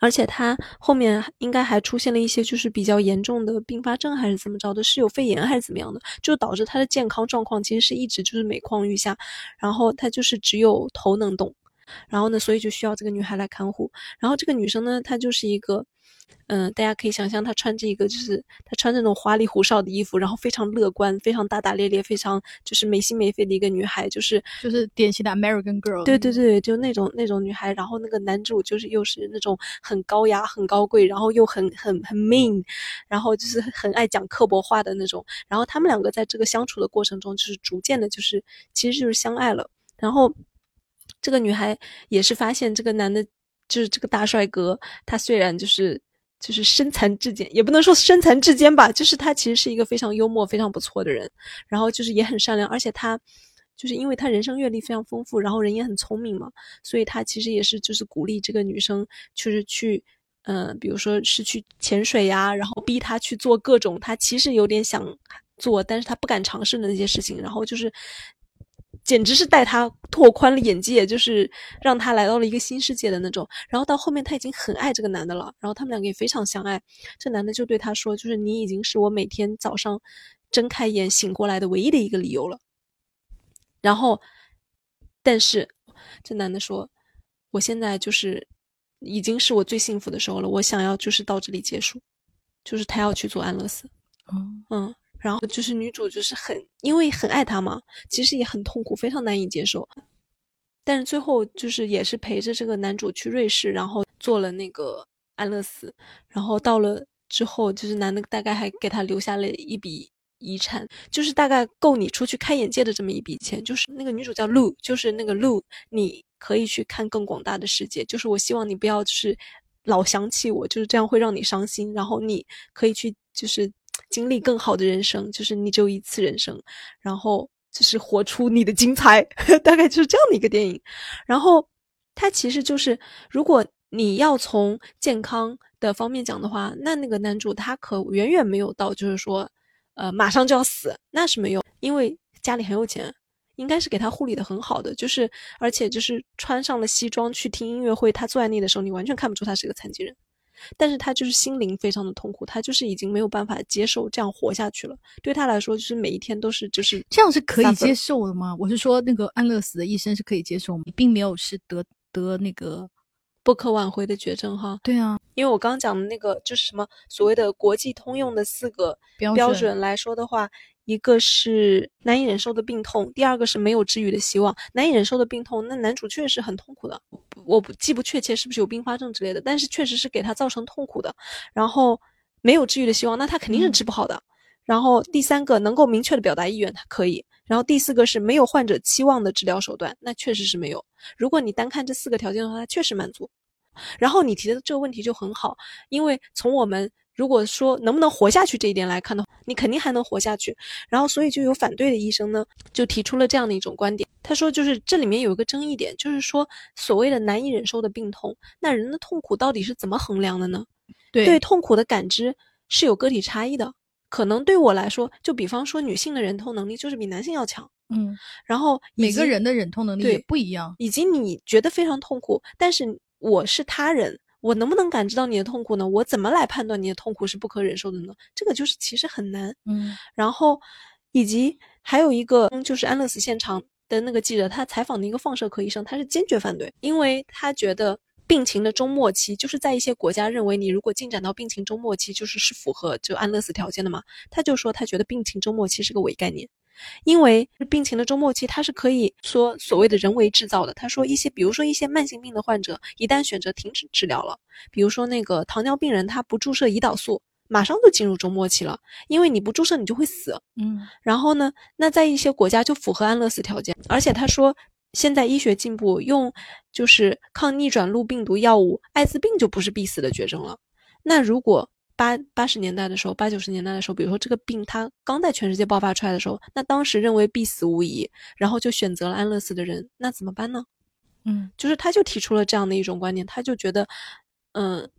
而且他后面应该还出现了一些就是比较严重的并发症，还是怎么着的，是有肺炎还是怎么样的，就导致他的健康状况其实是一直就是每况愈下，然后他就是只有头能动，然后呢，所以就需要这个女孩来看护，然后这个女生呢，她就是一个。嗯，大家可以想象，她穿着一个，就是她穿那种花里胡哨的衣服，然后非常乐观，非常大大咧咧，非常就是没心没肺的一个女孩，就是就是典型的 American girl。对对对，就那种那种女孩。然后那个男主就是又是那种很高雅、很高贵，然后又很很很 mean，然后就是很爱讲刻薄话的那种。然后他们两个在这个相处的过程中，就是逐渐的，就是其实就是相爱了。然后这个女孩也是发现这个男的，就是这个大帅哥，他虽然就是。就是身残志坚，也不能说身残志坚吧，就是他其实是一个非常幽默、非常不错的人，然后就是也很善良，而且他就是因为他人生阅历非常丰富，然后人也很聪明嘛，所以他其实也是就是鼓励这个女生，就是去，嗯，比如说是去潜水呀，然后逼她去做各种她其实有点想做，但是她不敢尝试的那些事情，然后就是。简直是带他拓宽了眼界，就是让他来到了一个新世界的那种。然后到后面他已经很爱这个男的了，然后他们两个也非常相爱。这男的就对他说：“就是你已经是我每天早上睁开眼醒过来的唯一的一个理由了。”然后，但是这男的说：“我现在就是已经是我最幸福的时候了，我想要就是到这里结束，就是他要去做安乐死。”嗯嗯。然后就是女主就是很因为很爱他嘛，其实也很痛苦，非常难以接受。但是最后就是也是陪着这个男主去瑞士，然后做了那个安乐死，然后到了之后，就是男的大概还给他留下了一笔遗产，就是大概够你出去开眼界的这么一笔钱。就是那个女主叫露，就是那个露，你可以去看更广大的世界。就是我希望你不要就是老想起我，就是这样会让你伤心。然后你可以去就是经历更好的人生，就是你只有一次人生，然后。就是活出你的精彩，大概就是这样的一个电影。然后，它其实就是，如果你要从健康的方面讲的话，那那个男主他可远远没有到，就是说，呃，马上就要死，那是没有，因为家里很有钱，应该是给他护理的很好的。就是，而且就是穿上了西装去听音乐会，他坐在那的时候，你完全看不出他是一个残疾人。但是他就是心灵非常的痛苦，他就是已经没有办法接受这样活下去了。对他来说，就是每一天都是就是这样是可以接受的吗？我是说，那个安乐死的医生是可以接受吗？并没有是得得那个不可挽回的绝症哈。对啊，因为我刚刚讲的那个就是什么所谓的国际通用的四个标准来说的话。一个是难以忍受的病痛，第二个是没有治愈的希望。难以忍受的病痛，那男主确实很痛苦的。我不记不确切是不是有并发症之类的，但是确实是给他造成痛苦的。然后没有治愈的希望，那他肯定是治不好的。然后第三个能够明确的表达意愿，他可以。然后第四个是没有患者期望的治疗手段，那确实是没有。如果你单看这四个条件的话，他确实满足。然后你提的这个问题就很好，因为从我们。如果说能不能活下去这一点来看的话，你肯定还能活下去。然后，所以就有反对的医生呢，就提出了这样的一种观点。他说，就是这里面有一个争议点，就是说所谓的难以忍受的病痛，那人的痛苦到底是怎么衡量的呢？对对痛苦的感知是有个体差异的。可能对我来说，就比方说女性的忍痛能力就是比男性要强。嗯，然后每个人的忍痛能力也不一样。以及你觉得非常痛苦，但是我是他人。我能不能感知到你的痛苦呢？我怎么来判断你的痛苦是不可忍受的呢？这个就是其实很难。嗯，然后以及还有一个就是安乐死现场的那个记者，他采访的一个放射科医生，他是坚决反对，因为他觉得病情的终末期，就是在一些国家认为你如果进展到病情终末期，就是是符合就安乐死条件的嘛。他就说他觉得病情终末期是个伪概念。因为病情的中末期，它是可以说所谓的人为制造的。他说一些，比如说一些慢性病的患者，一旦选择停止治疗了，比如说那个糖尿病人，他不注射胰岛素，马上就进入中末期了。因为你不注射，你就会死。嗯，然后呢，那在一些国家就符合安乐死条件。而且他说，现在医学进步，用就是抗逆转录病毒药物，艾滋病就不是必死的绝症了。那如果八八十年代的时候，八九十年代的时候，比如说这个病它刚在全世界爆发出来的时候，那当时认为必死无疑，然后就选择了安乐死的人，那怎么办呢？嗯，就是他就提出了这样的一种观点，他就觉得，嗯，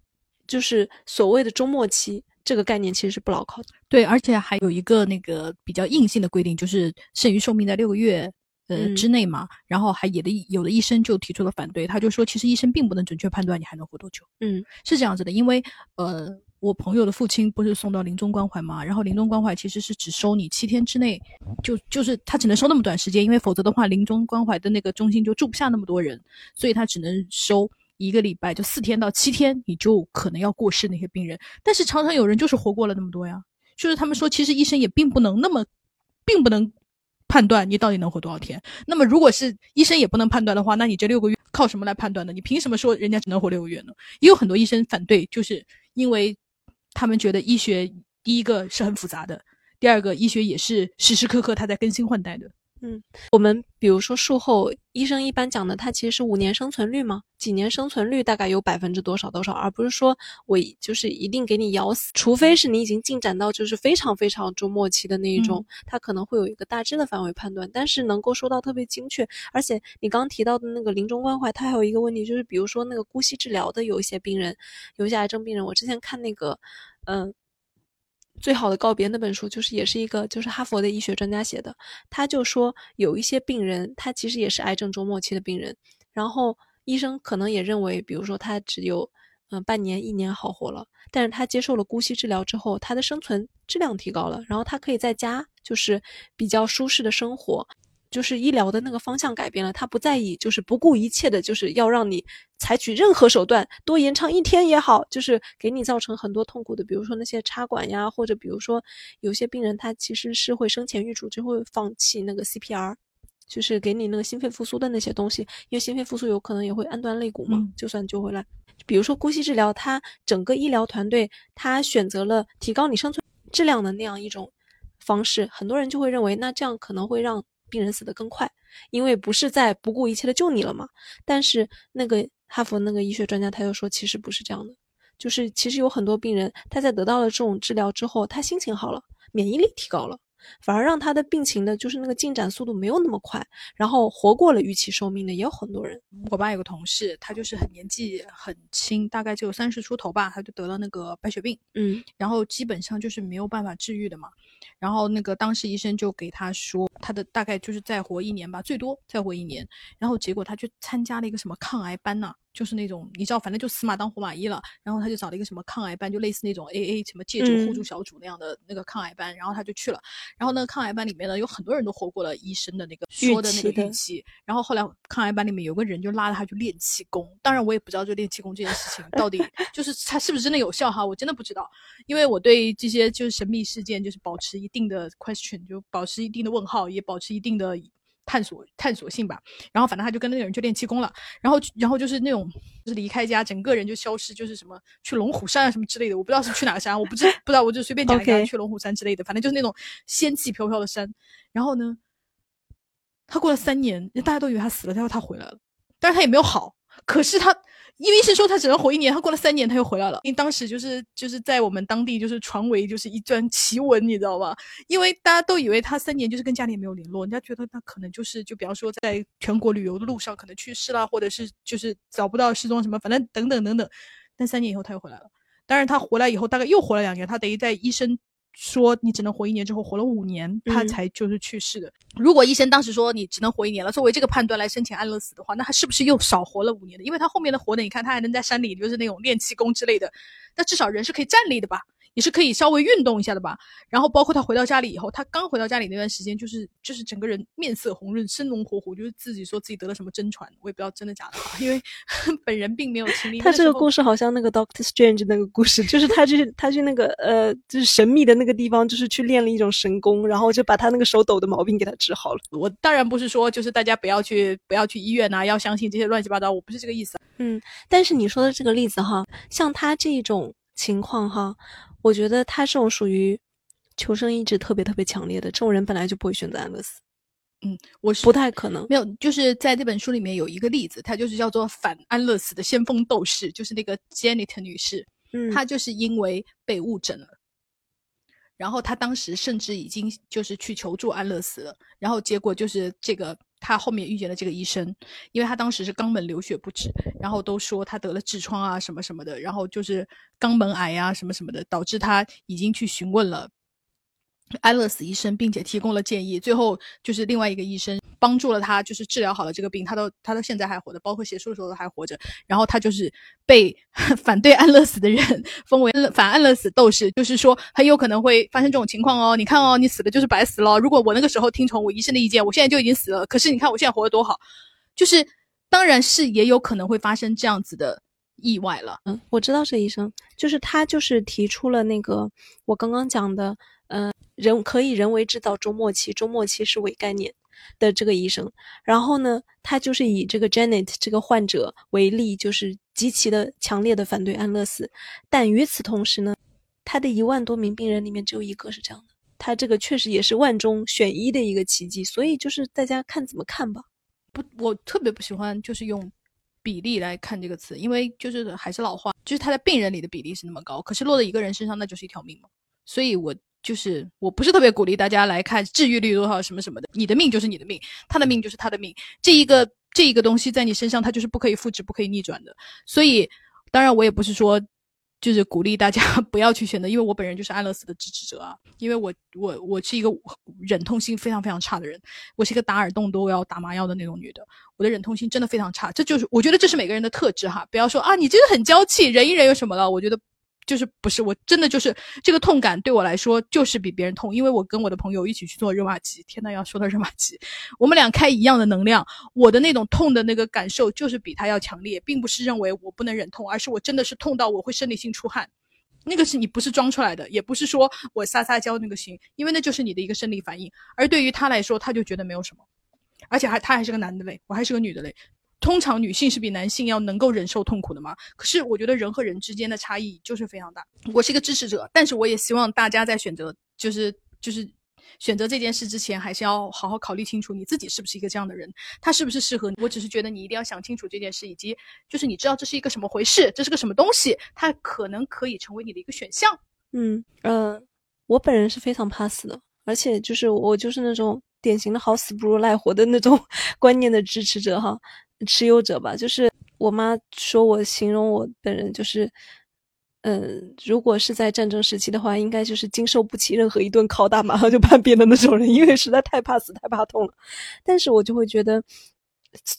就是所谓的终末期这个概念其实是不牢靠的。对，而且还有一个那个比较硬性的规定，就是剩余寿命在六个月呃之内嘛。然后还有的有的医生就提出了反对，他就说其实医生并不能准确判断你还能活多久。嗯，是这样子的，因为呃。我朋友的父亲不是送到临终关怀吗？然后临终关怀其实是只收你七天之内，就就是他只能收那么短时间，因为否则的话，临终关怀的那个中心就住不下那么多人，所以他只能收一个礼拜，就四天到七天，你就可能要过世那些病人。但是常常有人就是活过了那么多呀，就是他们说，其实医生也并不能那么，并不能判断你到底能活多少天。那么如果是医生也不能判断的话，那你这六个月靠什么来判断呢？你凭什么说人家只能活六个月呢？也有很多医生反对，就是因为。他们觉得医学第一个是很复杂的，第二个医学也是时时刻刻它在更新换代的。嗯，我们比如说术后医生一般讲的，它其实是五年生存率嘛，几年生存率大概有百分之多少多少，而不是说我就是一定给你咬死，除非是你已经进展到就是非常非常中末期的那一种，它可能会有一个大致的范围判断，但是能够说到特别精确。而且你刚提到的那个临终关怀，它还有一个问题就是，比如说那个姑息治疗的有一些病人，有一些癌症病人，我之前看那个，嗯。最好的告别那本书就是也是一个就是哈佛的医学专家写的，他就说有一些病人他其实也是癌症中末期的病人，然后医生可能也认为，比如说他只有嗯半年一年好活了，但是他接受了姑息治疗之后，他的生存质量提高了，然后他可以在家就是比较舒适的生活。就是医疗的那个方向改变了，他不在意，就是不顾一切的，就是要让你采取任何手段，多延长一天也好，就是给你造成很多痛苦的，比如说那些插管呀，或者比如说有些病人他其实是会生前预嘱就会放弃那个 CPR，就是给你那个心肺复苏的那些东西，因为心肺复苏有可能也会按断肋骨嘛，嗯就算救回来。比如说呼吸治疗，它整个医疗团队它选择了提高你生存质量的那样一种方式，很多人就会认为，那这样可能会让病人死得更快，因为不是在不顾一切的救你了嘛。但是那个哈佛那个医学专家他又说，其实不是这样的，就是其实有很多病人他在得到了这种治疗之后，他心情好了，免疫力提高了。反而让他的病情的，就是那个进展速度没有那么快，然后活过了预期寿命的也有很多人。我爸有个同事，他就是很年纪很轻，大概只有三十出头吧，他就得了那个白血病，嗯然后基本上就是没有办法治愈的嘛。然后那个当时医生就给他说，他的大概就是再活一年吧，最多再活一年。然后结果他去参加了一个什么抗癌班呐、就是那种你知道，反正就死马当活马医了。然后他就找了一个什么抗癌班，就类似那种 AA 什么戒酒互助嗯小组那样的那个抗癌班，然后他就去了。然后那个，抗癌班里面呢有很多人都活过了医生的那个说的那个预期。然后后来抗癌班里面有个人就拉着他去练气功，当然我也不知道这练气功这件事情到底 就是他是不是真的有效哈，我真的不知道，因为我对这些就是神秘事件就是保持一定的 question，就保持一定的问号，也保持一定的。探索探索性吧，然后反正他就跟那个人去练气功了，然后然后就是那种就是离开家，整个人就消失，就是什么去龙虎山啊什么之类的，我不知道是去哪个山，我不知不知道，我就随便讲一个 OK 去龙虎山之类的，反正就是那种仙气飘飘的山。然后呢，他过了三年，大家都以为他死了，他说他回来了，但是他也没有好。可是他，因为医生说他只能活一年，他过了三年他又回来了。因为当时就是就是在我们当地就是传为就是一段奇闻，你知道吗？因为大家都以为他三年就是跟家里没有联络，人家觉得他可能就是就比方说在全国旅游的路上可能去世了，或者是就是找不到失踪什么，反正等等等等。但三年以后他又回来了。当然他回来以后大概又活了两年，他等于在医生说你只能活一年之后活了五年，他嗯才就是去世的。如果医生当时说你只能活一年了，作为这个判断来申请安乐死的话，那他是不是又少活了五年的？因为他后面的活的，你看他还能在山里就是那种练气功之类的，那至少人是可以站立的吧，也是可以稍微运动一下的吧。然后包括他回到家里以后，他刚回到家里那段时间，就是就是整个人面色红润、生龙活虎，就是自己说自己得了什么真传，我也不知道真的假的啊，因为 本人并没有经历。他这个故事。事好像那个 Doctor Strange 那个故事，就是他去他去那个呃，就是神秘的那个地方，就是去练了一种神功，然后就把他那个手抖的毛病给他治好了。我当然不是说就是大家不要去不要去医院呐、要相信这些乱七八糟，我不是这个意思。嗯，但是你说的这个例子哈，像他这种情况哈，我觉得他这种属于求生意志特别特别强烈的，这种人本来就不会选择安乐死，嗯我是不太可能。没有，就是在这本书里面有一个例子，他就是叫做反安乐死的先锋斗士，就是那个 Janet 女士，嗯，她就是因为被误诊了。然后她当时甚至已经就是去求助安乐死了，然后结果就是这个他后面遇见了这个医生，因为他当时是肛门流血不止，然后都说他得了痔疮啊什么什么的，然后就是肛门癌啊什么什么的，导致他已经去询问了安乐死医生，并且提供了建议。最后就是另外一个医生帮助了他，就是治疗好了这个病，他到他到现在还活着，包括写书的时候都还活着。然后他就是被 反对安乐死的人封为反安乐死斗士，就是说很有可能会发生这种情况哦。你看哦，你死了就是白死了。如果我那个时候听从我医生的意见，我现在就已经死了。可是你看我现在活得多好，就是当然是也有可能会发生这样子的意外了。嗯，我知道这医生，就是他就是提出了那个我刚刚讲的，人可以人为制造终末期，终末期是伪概念的这个医生。然后呢，他就是以这个 Janet 这个患者为例，就是极其的强烈的反对安乐死。但与此同时呢，他的一万多名病人里面只有一个是这样的。他这个确实也是万中选一的一个奇迹，所以就是大家看怎么看吧。不，我特别不喜欢就是用比例来看这个词，因为就是还是老话，就是他在病人里的比例是那么高，可是落在一个人身上那就是一条命嘛。所以我就是我不是特别鼓励大家来看治愈率多少什么什么的，你的命就是你的命，他的命就是他的命，这一个这一个东西在你身上它就是不可以复制、不可以逆转的。所以当然我也不是说。就是鼓励大家 不要去选择，因为我本人就是安乐死的支持者啊。因为我我我是一个忍痛性非常非常差的人，我是一个打耳洞都要打麻药的那种女的，我的忍痛性真的非常差。这就是我觉得这是每个人的特质哈，不要说啊你真的很娇气，忍一忍有什么了？我觉得就是不是，我真的就是这个痛感对我来说就是比别人痛，因为我跟我的朋友一起去做热玛吉，天呐，要说到热玛吉，我们俩开一样的能量，我的那种痛的那个感受就是比他要强烈，并不是认为我不能忍痛，而是我真的是痛到我会生理性出汗。那个是你不是装出来的，也不是说我撒撒娇那个行，因为那就是你的一个生理反应。而对于他来说，他就觉得没有什么。而且还他还是个男的嘞，我还是个女的嘞。通常女性是比男性要能够忍受痛苦的嘛？可是我觉得人和人之间的差异就是非常大。我是一个支持者，但是我也希望大家在选择就是就是选择这件事之前，还是要好好考虑清楚你自己是不是一个这样的人，他是不是适合你。我只是觉得你一定要想清楚这件事，以及就是你知道这是一个什么回事，这是个什么东西，它可能可以成为你的一个选项。嗯呃，我本人是非常怕死的。而且就是我就是那种典型的好死不如赖活的那种观念的支持者哈，持有者吧。就是我妈说我形容我本人就是，嗯，如果是在战争时期的话，应该就是经受不起任何一顿拷打，马上就叛变的那种人，因为实在太怕死、太怕痛了。但是我就会觉得，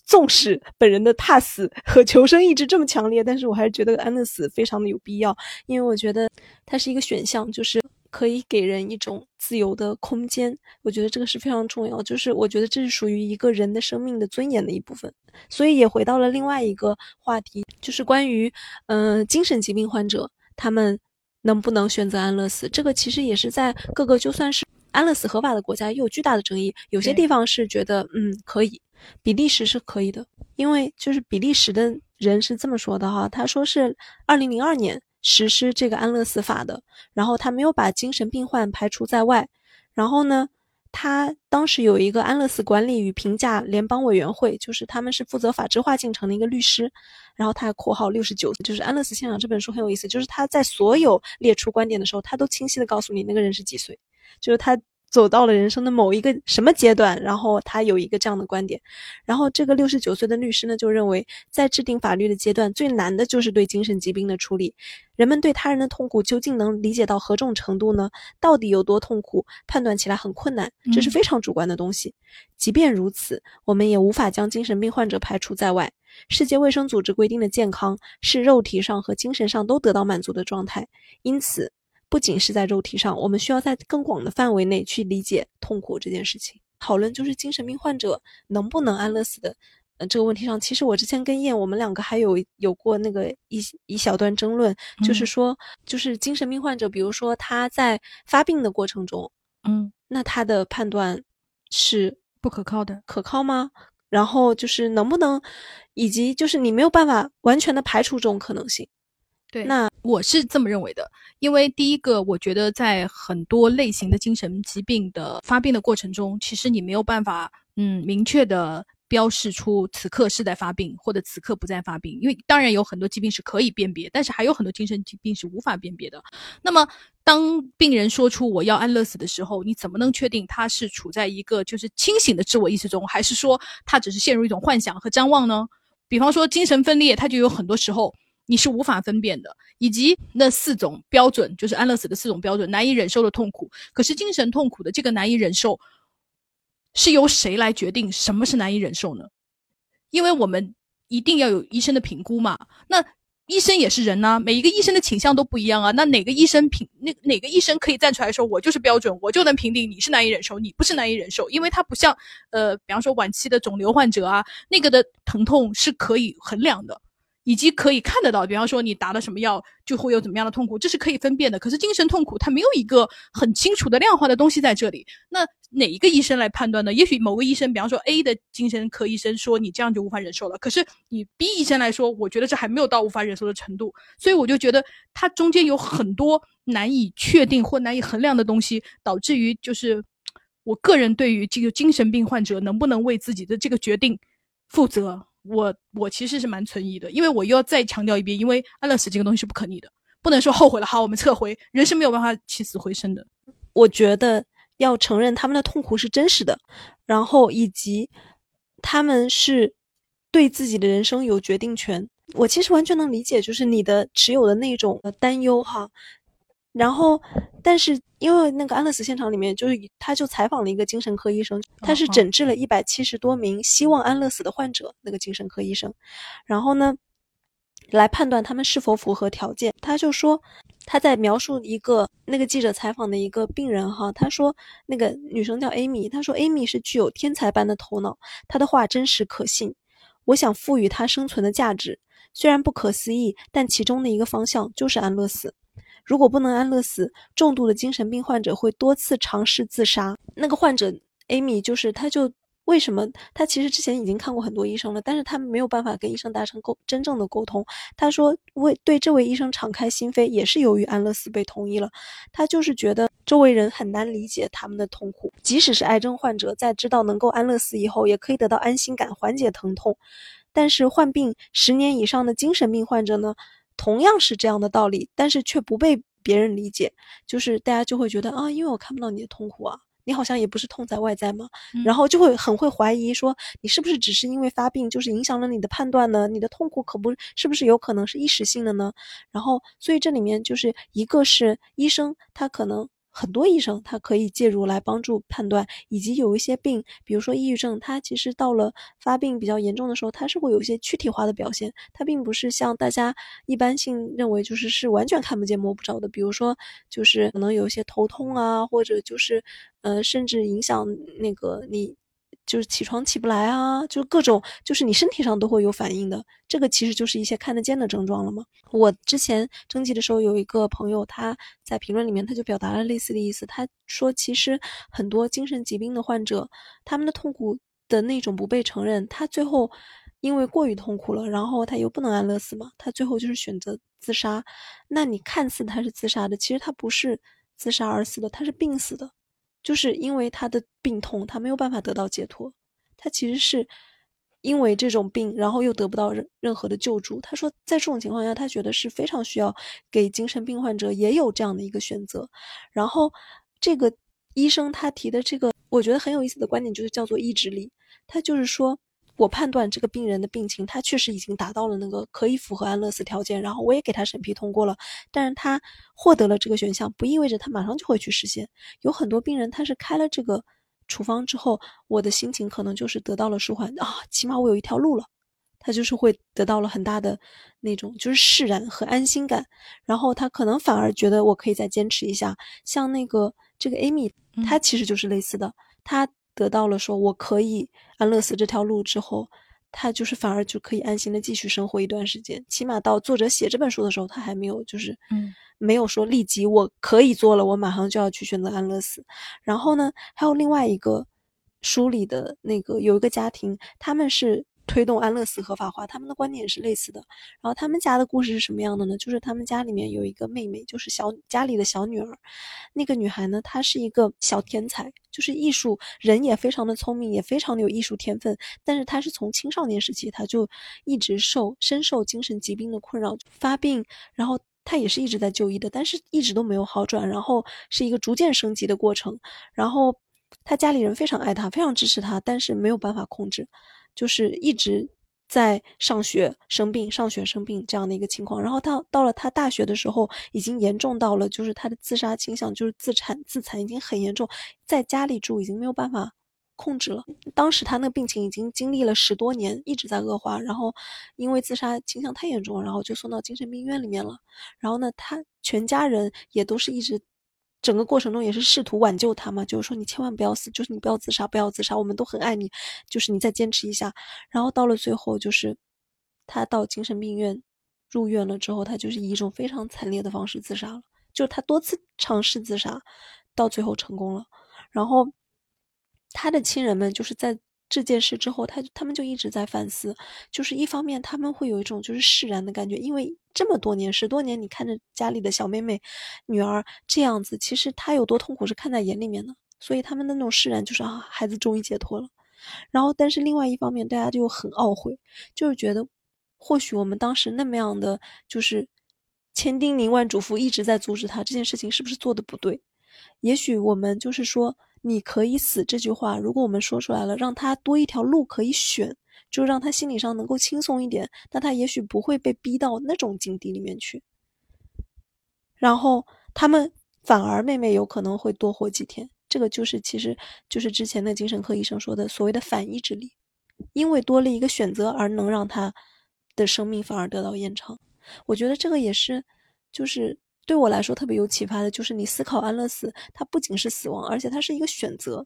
纵使本人的怕死和求生意志这么强烈，但是我还是觉得安乐死非常的有必要，因为我觉得它是一个选项，就是。可以给人一种自由的空间，我觉得这个是非常重要。就是我觉得这是属于一个人的生命的尊严的一部分。所以也回到了另外一个话题，就是关于嗯精神疾病患者他们能不能选择安乐死？这个其实也是在各个就算是安乐死合法的国家也有巨大的争议。有些地方是觉得嗯可以，比利时是可以的，因为就是比利时的人是这么说的哈，他说是二零零二年。实施这个安乐死法的，然后他没有把精神病患排除在外，然后呢，他当时有一个安乐死管理与评价联邦委员会，就是他们是负责法制化进程的一个律师，然后他括号六十九，就是《安乐死现场》这本书很有意思，就是他在所有列出观点的时候，他都清晰的告诉你那个人是几岁，就是他。走到了人生的某一个什么阶段，然后他有一个这样的观点，然后这个六十九岁的律师呢就认为，在制定法律的阶段最难的就是对精神疾病的处理。人们对他人的痛苦究竟能理解到何种程度呢？到底有多痛苦，判断起来很困难，这是非常主观的东西。即便如此，我们也无法将精神病患者排除在外。世界卫生组织规定的健康是肉体上和精神上都得到满足的状态，因此。不仅是在肉体上，我们需要在更广的范围内去理解痛苦这件事情。讨论就是精神病患者能不能安乐死的，呃，这个问题上，其实我之前跟燕，我们两个还有有过那个一一小段争论，就是说，就是精神病患者，比如说他在发病的过程中，嗯，那他的判断是不可靠的，可靠吗？然后就是能不能，以及就是你没有办法完全的排除这种可能性。对，那我是这么认为的，因为第一个，我觉得在很多类型的精神疾病的发病的过程中，其实你没有办法，嗯，明确的标示出此刻是在发病或者此刻不在发病，因为当然有很多疾病是可以辨别，但是还有很多精神疾病是无法辨别的。那么，当病人说出我要安乐死的时候，你怎么能确定他是处在一个就是清醒的自我意识中，还是说他只是陷入一种幻想和张望呢？比方说精神分裂，他就有很多时候。你是无法分辨的，以及那四种标准，就是安乐死的四种标准，难以忍受的痛苦。可是精神痛苦的这个难以忍受，是由谁来决定什么是难以忍受呢？因为我们一定要有医生的评估嘛。那医生也是人呐，每一个医生的倾向都不一样啊。那哪个医生评，那哪个医生可以站出来说，我就是标准，我就能评定你是难以忍受，你不是难以忍受？因为他不像，呃，比方说晚期的肿瘤患者啊，那个的疼痛是可以衡量的。以及可以看得到，比方说你打了什么药就会有怎么样的痛苦，这是可以分辨的。可是精神痛苦它没有一个很清楚的量化的东西在这里。那哪一个医生来判断呢？也许某个医生，比方说 A 的精神科医生说你这样就无法忍受了，可是你 B 医生来说，我觉得这还没有到无法忍受的程度。所以我就觉得它中间有很多难以确定或难以衡量的东西，导致于就是我个人对于这个精神病患者能不能为自己的这个决定负责。我我其实是蛮存疑的，因为我又要再强调一遍，因为安乐死这个东西是不可逆的，不能说后悔了好我们撤回，人是没有办法起死回生的。我觉得要承认他们的痛苦是真实的，然后以及他们是对自己的人生有决定权。我其实完全能理解，就是你的持有的那种担忧哈。然后，但是因为那个安乐死现场里面，就是他就采访了一个精神科医生，他是诊治了一百七十多名希望安乐死的患者，那个精神科医生，然后呢，来判断他们是否符合条件。他就说他在描述一个那个记者采访的一个病人哈，他说那个女生叫 Amy，他说 Amy 是具有天才般的头脑，她的话真实可信，我想赋予她生存的价值，虽然不可思议，但其中的一个方向就是安乐死。如果不能安乐死，重度的精神病患者会多次尝试自杀。那个患者 Amy 就是，他就为什么他其实之前已经看过很多医生了，但是他没有办法跟医生达成沟真正的沟通。他说为对这位医生敞开心扉，也是由于安乐死被同意了。他就是觉得周围人很难理解他们的痛苦，即使是癌症患者，在知道能够安乐死以后，也可以得到安心感，缓解疼痛。但是患病十年以上的精神病患者呢，同样是这样的道理，但是却不被别人理解，就是大家就会觉得啊，因为我看不到你的痛苦啊。你好像也不是痛在外在嘛，然后就会很会怀疑说你是不是只是因为发病，就是影响了你的判断呢？你的痛苦可不是不是有可能是一时性的呢？然后，所以这里面就是一个是医生，他可能。很多医生他可以介入来帮助判断，以及有一些病，比如说抑郁症，它其实到了发病比较严重的时候，它是会有一些躯体化的表现，它并不是像大家一般性认为就是是完全看不见摸不着的，比如说就是可能有一些头痛啊，或者就是呃甚至影响那个你。就是起床起不来啊，就各种，就是你身体上都会有反应的。这个其实就是一些看得见的症状了嘛。我之前征集的时候，有一个朋友他在评论里面他就表达了类似的意思。他说，其实很多精神疾病的患者，他们的痛苦的那种不被承认，他最后因为过于痛苦了，然后他又不能安乐死嘛，他最后就是选择自杀。那你看似他是自杀的，其实他不是自杀而死的，他是病死的。就是因为他的病痛，他没有办法得到解脱。他其实是因为这种病，然后又得不到任任何的救助。他说，在这种情况下，他觉得是非常需要给精神病患者也有这样的一个选择。然后，这个医生他提的这个，我觉得很有意思的观点，就是叫做意志力。他就是说。我判断这个病人的病情，他确实已经达到了那个可以符合安乐死条件，然后我也给他审批通过了。但是他获得了这个选项，不意味着他马上就会去实现。有很多病人他是开了这个处方之后，我的心情可能就是得到了舒缓啊，起码我有一条路了。他就是会得到了很大的那种就是释然和安心感，然后他可能反而觉得我可以再坚持一下。像那个这个 Amy，她其实就是类似的，她。得到了说我可以安乐死这条路之后，他就是反而就可以安心的继续生活一段时间。起码到作者写这本书的时候，他还没有就是嗯没有说立即我可以做了，我马上就要去选择安乐死。然后呢，还有另外一个书里的那个有一个家庭，他们是。推动安乐死合法化，他们的观点也是类似的。然后他们家的故事是什么样的呢？就是他们家里面有一个妹妹，就是小家里的小女儿。那个女孩呢，她是一个小天才，就是艺术人也非常的聪明，也非常的有艺术天分。但是她是从青少年时期，她就一直受深受精神疾病的困扰，发病，然后她也是一直在就医的，但是一直都没有好转，然后是一个逐渐升级的过程。然后她家里人非常爱她，非常支持她，但是没有办法控制。就是一直在上学生病，上学生病这样的一个情况，然后到到了他大学的时候，已经严重到了就是他的自杀倾向，就是自残自残已经很严重，在家里住已经没有办法控制了。当时他那个病情已经经历了十多年，一直在恶化，然后因为自杀倾向太严重，然后就送到精神病院里面了。然后呢，他全家人也都是一直。整个过程中也是试图挽救他嘛，就是说你千万不要死，就是你不要自杀，不要自杀，我们都很爱你，就是你再坚持一下。然后到了最后，就是他到精神病院入院了之后，他就是以一种非常惨烈的方式自杀了，就是他多次尝试自杀，到最后成功了。然后他的亲人们就是在。这件事之后，他他们就一直在反思，就是一方面他们会有一种就是释然的感觉，因为这么多年十多年，你看着家里的小妹妹、女儿这样子，其实她有多痛苦是看在眼里面的，所以他们的那种释然就是啊，孩子终于解脱了。然后，但是另外一方面，大家就很懊悔，就是觉得或许我们当时那么样的就是千叮咛万嘱咐，一直在阻止他这件事情，是不是做的不对？也许我们就是说。你可以死这句话，如果我们说出来了，让他多一条路可以选，就让他心理上能够轻松一点，那他也许不会被逼到那种境地里面去。然后他们反而妹妹有可能会多活几天，这个就是其实就是之前的精神科医生说的所谓的反意志力，因为多了一个选择而能让他的生命反而得到延长。我觉得这个也是，就是。对我来说特别有启发的就是，你思考安乐死，它不仅是死亡，而且它是一个选择。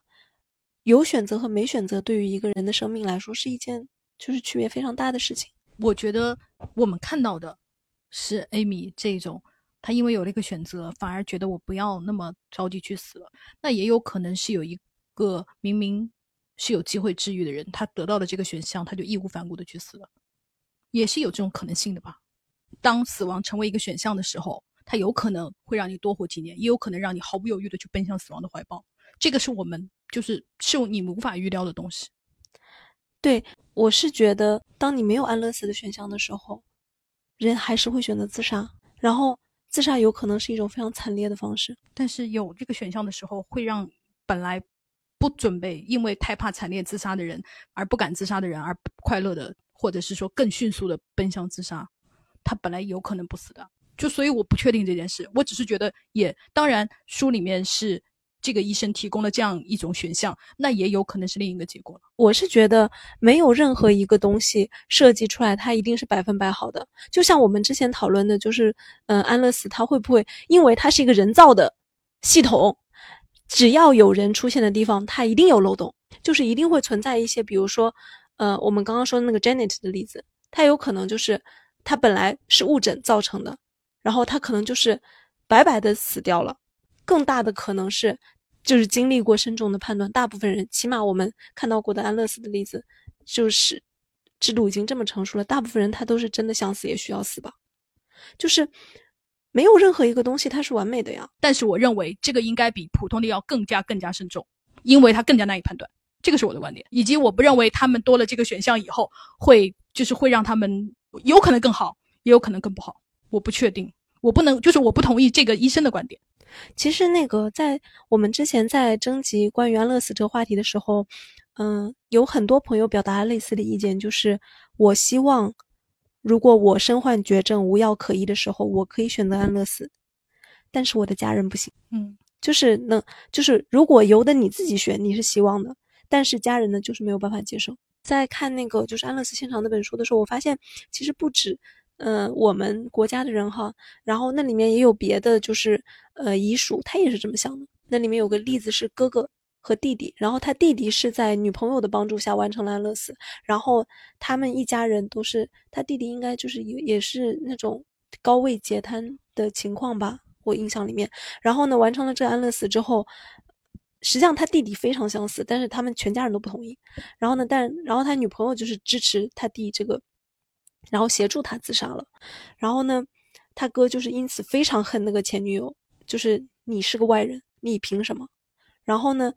有选择和没选择，对于一个人的生命来说，是一件就是区别非常大的事情。我觉得我们看到的是艾米这种，他因为有了一个选择，反而觉得我不要那么着急去死了。那也有可能是有一个明明是有机会治愈的人，他得到了这个选项，他就义无反顾的去死了，也是有这种可能性的吧。当死亡成为一个选项的时候，它有可能会让你多活几年，也有可能让你毫不犹豫的去奔向死亡的怀抱。这个是我们就是是你无法预料的东西。对，我是觉得，当你没有安乐死的选项的时候，人还是会选择自杀。然后，自杀有可能是一种非常惨烈的方式。但是有这个选项的时候，会让本来不准备因为太怕惨烈自杀的人而不敢自杀的人而快乐的，或者是说更迅速的奔向自杀。他本来有可能不死的，就所以我不确定这件事。我只是觉得，也当然书里面是。这个医生提供了这样一种选项，那也有可能是另一个结果。我是觉得没有任何一个东西设计出来，它一定是百分百好的。就像我们之前讨论的，就是嗯，安乐死它会不会因为它是一个人造的系统，只要有人出现的地方，它一定有漏洞，就是一定会存在一些，比如说，呃，我们刚刚说的那个 Janet 的例子，它有可能就是它本来是误诊造成的，然后它可能就是白白的死掉了。更大的可能是，就是经历过慎重的判断。大部分人，起码我们看到过的安乐死的例子，就是制度已经这么成熟了。大部分人他都是真的想死，也需要死吧。就是没有任何一个东西它是完美的呀。但是我认为这个应该比普通的要更加更加慎重，因为它更加难以判断。这个是我的观点。以及我不认为他们多了这个选项以后，会就是会让他们有可能更好，也有可能更不好。我不确定，我不能就是我不同意这个医生的观点。其实那个在我们之前在征集关于安乐死这个话题的时候，嗯，有很多朋友表达了类似的意见，就是我希望，如果我身患绝症无药可医的时候，我可以选择安乐死，但是我的家人不行。嗯，就是能，就是如果由得你自己选，你是希望的，但是家人呢，就是没有办法接受。在看那个就是安乐死现场那本书的时候，我发现其实不止。嗯，我们国家的人哈，然后那里面也有别的，就是呃遗属，他也是这么想的。那里面有个例子是哥哥和弟弟，然后他弟弟是在女朋友的帮助下完成了安乐死，然后他们一家人都是，他弟弟应该就是也也是那种高位截瘫的情况吧，我印象里面。然后呢，完成了这个安乐死之后，实际上他弟弟非常想死，但是他们全家人都不同意。然后呢，但然后他女朋友就是支持他弟这个。然后协助他自杀了，然后呢，他哥就是因此非常恨那个前女友，就是你是个外人，你凭什么？然后呢，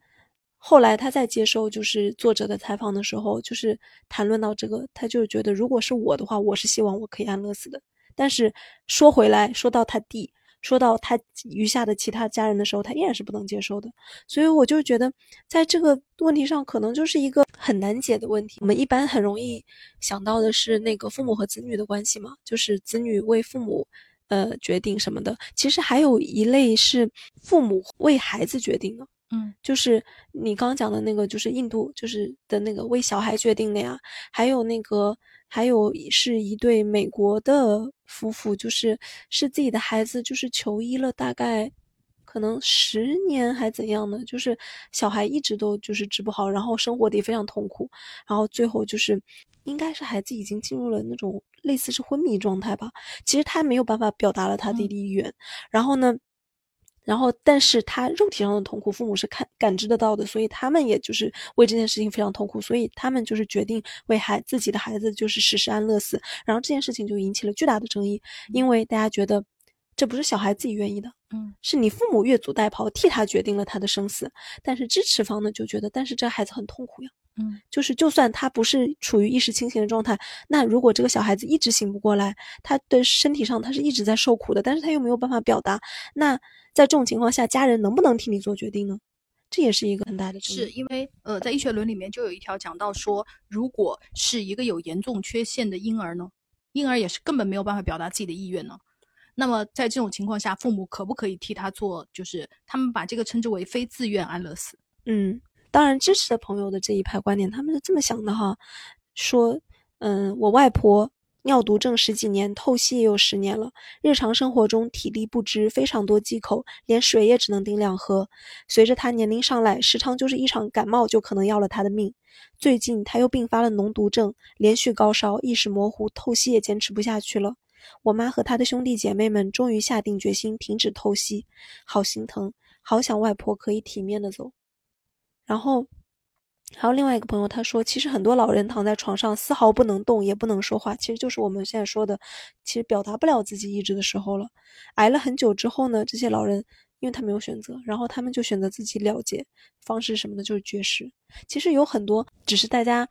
后来他在接受就是作者的采访的时候，就是谈论到这个，他就觉得如果是我的话，我是希望我可以安乐死的。但是说回来，说到他弟。说到他余下的其他家人的时候，他依然是不能接受的，所以我就觉得，在这个问题上，可能就是一个很难解的问题。我们一般很容易想到的是那个父母和子女的关系嘛，就是子女为父母，呃，决定什么的。其实还有一类是父母为孩子决定的。嗯，就是你刚讲的那个，就是印度就是的那个为小孩决定的呀。还有那个，还有是一对美国的夫妇，就是是自己的孩子，就是求医了大概可能十年还怎样呢，就是小孩一直都就是治不好，然后生活的也非常痛苦，然后最后就是应该是孩子已经进入了那种类似是昏迷状态吧。其实他没有办法表达了他弟弟意愿，然后呢？然后，但是他肉体上的痛苦，父母是看感知得到的，所以他们也就是为这件事情非常痛苦，所以他们就是决定为孩自己的孩子就是实施安乐死。然后这件事情就引起了巨大的争议，因为大家觉得这不是小孩自己愿意的，嗯，是你父母越俎代庖替他决定了他的生死。但是支持方呢就觉得，但是这孩子很痛苦呀。嗯，就是就算他不是处于意识清醒的状态，那如果这个小孩子一直醒不过来，他的身体上他是一直在受苦的，但是他又没有办法表达，那在这种情况下，家人能不能替你做决定呢？这也是一个很大的是因为呃，在医学伦理里面就有一条讲到说，如果是一个有严重缺陷的婴儿呢，婴儿也是根本没有办法表达自己的意愿呢，那么在这种情况下，父母可不可以替他做？就是他们把这个称之为非自愿安乐死。嗯。当然，支持的朋友的这一派观点，他们是这么想的哈，说，嗯，我外婆尿毒症十几年，透析也有十年了，日常生活中体力不支，非常多忌口，连水也只能定量喝。随着她年龄上来，时常就是一场感冒就可能要了她的命。最近她又并发了脓毒症，连续高烧，意识模糊，透析也坚持不下去了。我妈和她的兄弟姐妹们终于下定决心停止透析，好心疼，好想外婆可以体面的走。然后还有另外一个朋友，他说，其实很多老人躺在床上，丝毫不能动，也不能说话，其实就是我们现在说的，其实表达不了自己意志的时候了。挨了很久之后呢，这些老人，因为他没有选择，然后他们就选择自己了结方式什么的，就是绝食。其实有很多，只是大家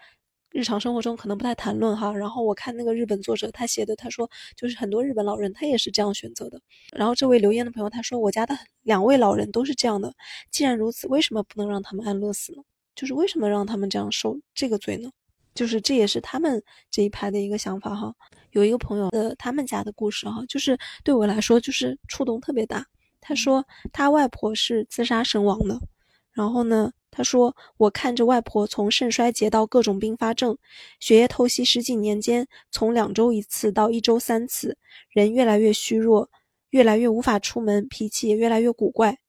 日常生活中可能不太谈论哈。然后我看那个日本作者他写的，他说就是很多日本老人他也是这样选择的。然后这位留言的朋友他说，我家的两位老人都是这样的。既然如此，为什么不能让他们安乐死呢？就是为什么让他们这样受这个罪呢？就是这也是他们这一派的一个想法哈。有一个朋友的他们家的故事哈，就是对我来说就是触动特别大。他说他外婆是自杀身亡的，然后呢，他说我看着外婆从肾衰竭到各种并发症，血液透析十几年间从两周一次到一周三次，人越来越虚弱，越来越无法出门，脾气也越来越古怪。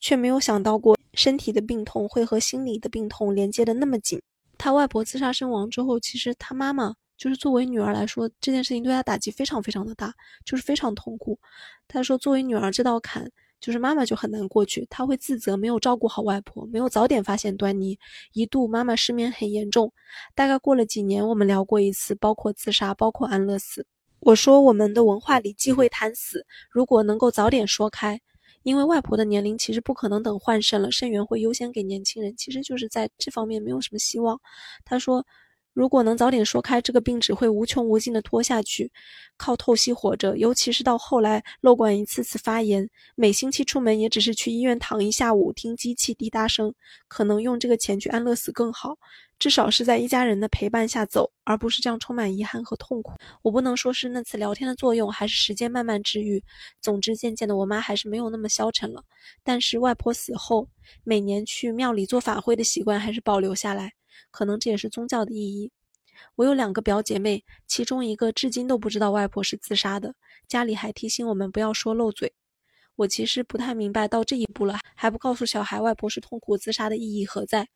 却没有想到过，身体的病痛会和心理的病痛连接的那么紧。他外婆自杀身亡之后，其实他妈妈就是作为女儿来说，这件事情对他打击非常非常的大，就是非常痛苦。他说，作为女儿这道坎，就是妈妈就很难过去，她会自责没有照顾好外婆，没有早点发现端倪。一度妈妈失眠很严重，大概过了几年，我们聊过一次，包括自杀，包括安乐死。我说我们的文化里忌讳谈死，如果能够早点说开。因为外婆的年龄其实不可能等换肾了，肾源会优先给年轻人，其实就是在这方面没有什么希望。他说，如果能早点说开，这个病只会无穷无尽的拖下去，靠透析活着。尤其是到后来瘘管一次次发炎，每星期出门也只是去医院躺一下午，听机器滴答声，可能用这个钱去安乐死更好。至少是在一家人的陪伴下走，而不是这样充满遗憾和痛苦。我不能说是那次聊天的作用，还是时间慢慢治愈。总之，渐渐的，我妈还是没有那么消沉了。但是外婆死后，每年去庙里做法会的习惯还是保留下来，可能这也是宗教的意义。我有两个表姐妹，其中一个至今都不知道外婆是自杀的，家里还提醒我们不要说漏嘴。我其实不太明白，到这一步了还不告诉小孩外婆是痛苦自杀的意义何在。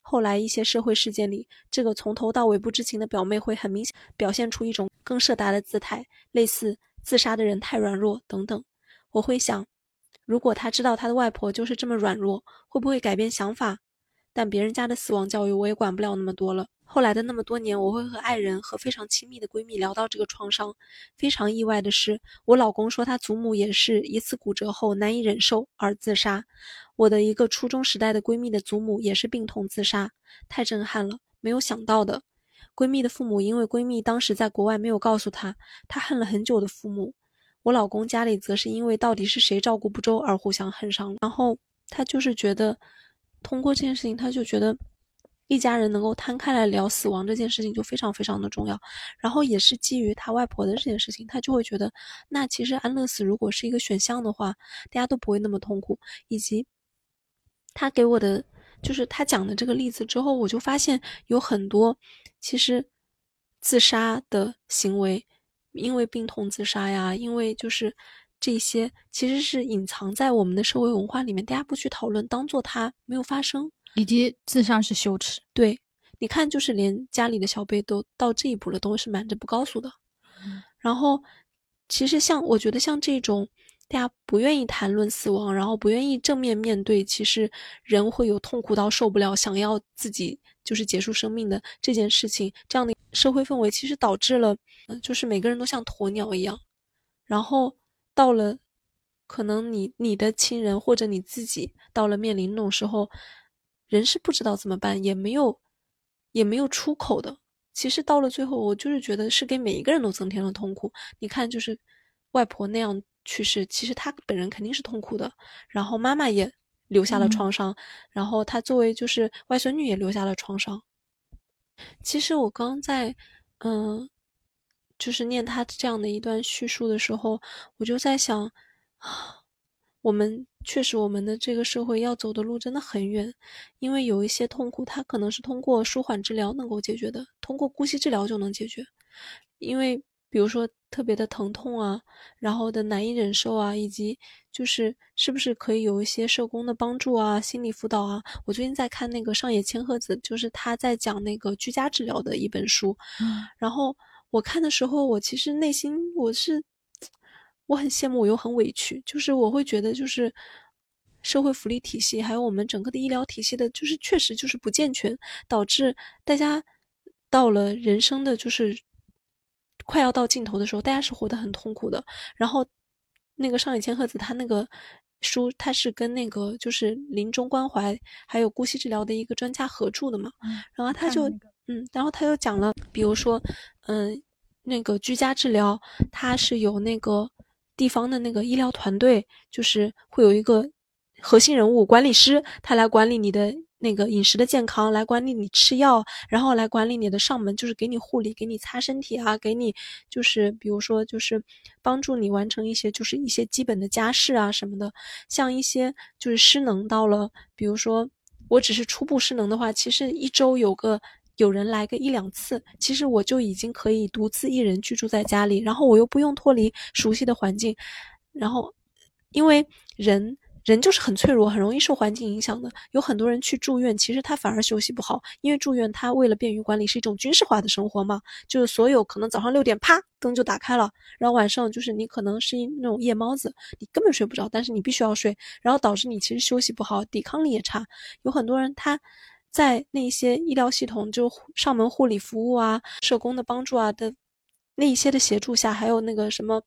后来一些社会事件里，这个从头到尾不知情的表妹会很明显表现出一种更设达的姿态，类似自杀的人太软弱等等。我会想，如果他知道他的外婆就是这么软弱，会不会改变想法？但别人家的死亡教育我也管不了那么多了。后来的那么多年，我会和爱人和非常亲密的闺蜜聊到这个创伤。非常意外的是，我老公说他祖母也是一次骨折后难以忍受而自杀。我的一个初中时代的闺蜜的祖母也是病痛自杀，太震撼了，没有想到的。闺蜜的父母因为闺蜜当时在国外没有告诉她，她恨了很久的父母。我老公家里则是因为到底是谁照顾不周而互相恨上了。然后他就是觉得，通过这件事情，他就觉得。一家人能够摊开来聊死亡这件事情就非常非常的重要，然后也是基于他外婆的这件事情，他就会觉得，那其实安乐死如果是一个选项的话，大家都不会那么痛苦。以及他给我的就是他讲的这个例子之后，我就发现有很多其实自杀的行为，因为病痛自杀呀，因为就是这些其实是隐藏在我们的社会文化里面，大家不去讨论，当做它没有发生。以及自杀是羞耻，对，你看，就是连家里的小辈都到这一步了，都是瞒着不告诉的。然后，其实像我觉得像这种大家不愿意谈论死亡，然后不愿意正面面对，其实人会有痛苦到受不了，想要自己就是结束生命的这件事情，这样的社会氛围，其实导致了，就是每个人都像鸵鸟一样。然后到了，可能你你的亲人或者你自己到了面临那种时候。人是不知道怎么办，也没有，也没有出口的。其实到了最后，我就是觉得是给每一个人都增添了痛苦。你看，就是外婆那样去世，其实她本人肯定是痛苦的。然后妈妈也留下了创伤，然后她作为就是外孙女也留下了创伤。其实我刚在，嗯，就是念他这样的一段叙述的时候，我就在想啊。我们确实，我们的这个社会要走的路真的很远，因为有一些痛苦，它可能是通过舒缓治疗能够解决的，通过姑息治疗就能解决。因为比如说特别的疼痛啊，然后的难以忍受啊，以及就是是不是可以有一些社工的帮助啊、心理辅导啊。我最近在看那个上野千鹤子，就是他在讲那个居家治疗的一本书，然后我看的时候，我其实内心我是。我很羡慕，我又很委屈，就是我会觉得，就是社会福利体系，还有我们整个的医疗体系的，就是确实就是不健全，导致大家到了人生的就是快要到尽头的时候，大家是活得很痛苦的。然后那个上野千鹤子他那个书，他是跟那个就是临终关怀还有姑息治疗的一个专家合著的嘛，然后他就嗯，然后他又讲了，比如说嗯，那个居家治疗，它是有那个地方的那个医疗团队，就是会有一个。核心人物管理师，他来管理你的那个饮食的健康，来管理你吃药，然后来管理你的上门，就是给你护理，给你擦身体啊，给你就是比如说就是帮助你完成一些就是一些基本的家事啊什么的。像一些就是失能到了，比如说我只是初步失能的话，其实一周有个有人来个一两次，其实我就已经可以独自一人居住在家里，然后我又不用脱离熟悉的环境，然后因为人。人就是很脆弱，很容易受环境影响的。有很多人去住院，其实他反而休息不好，因为住院他为了便于管理，是一种军事化的生活嘛。就是所有可能早上六点啪灯就打开了，然后晚上就是你可能是那种夜猫子，你根本睡不着，但是你必须要睡，然后导致你其实休息不好，抵抗力也差。有很多人他在那些医疗系统就上门护理服务啊、社工的帮助啊的那一些的协助下，还有那个什么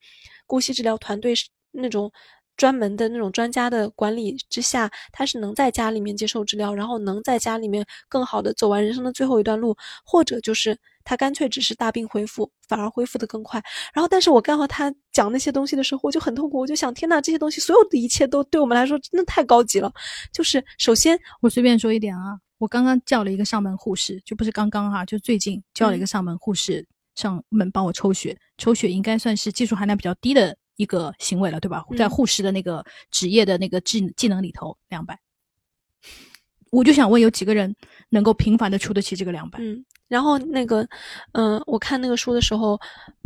姑息治疗团队那种。专门的那种专家的管理之下，他是能在家里面接受治疗，然后能在家里面更好的走完人生的最后一段路，或者就是他干脆只是大病恢复，反而恢复的更快。然后，但是我刚好他讲那些东西的时候，我就很痛苦，我就想，天呐，这些东西所有的一切都对我们来说真的太高级了。就是首先，我随便说一点啊，我刚刚叫了一个上门护士，就不是刚刚哈，就最近叫了一个上门护士上门帮我抽血，抽血应该算是技术含量比较低的。一个行为了，对吧？在护士的那个职业的那个技技能里头，两百，我就想问，有几个人能够频繁的出得起这个两百？嗯，然后那个，嗯，我看那个书的时候，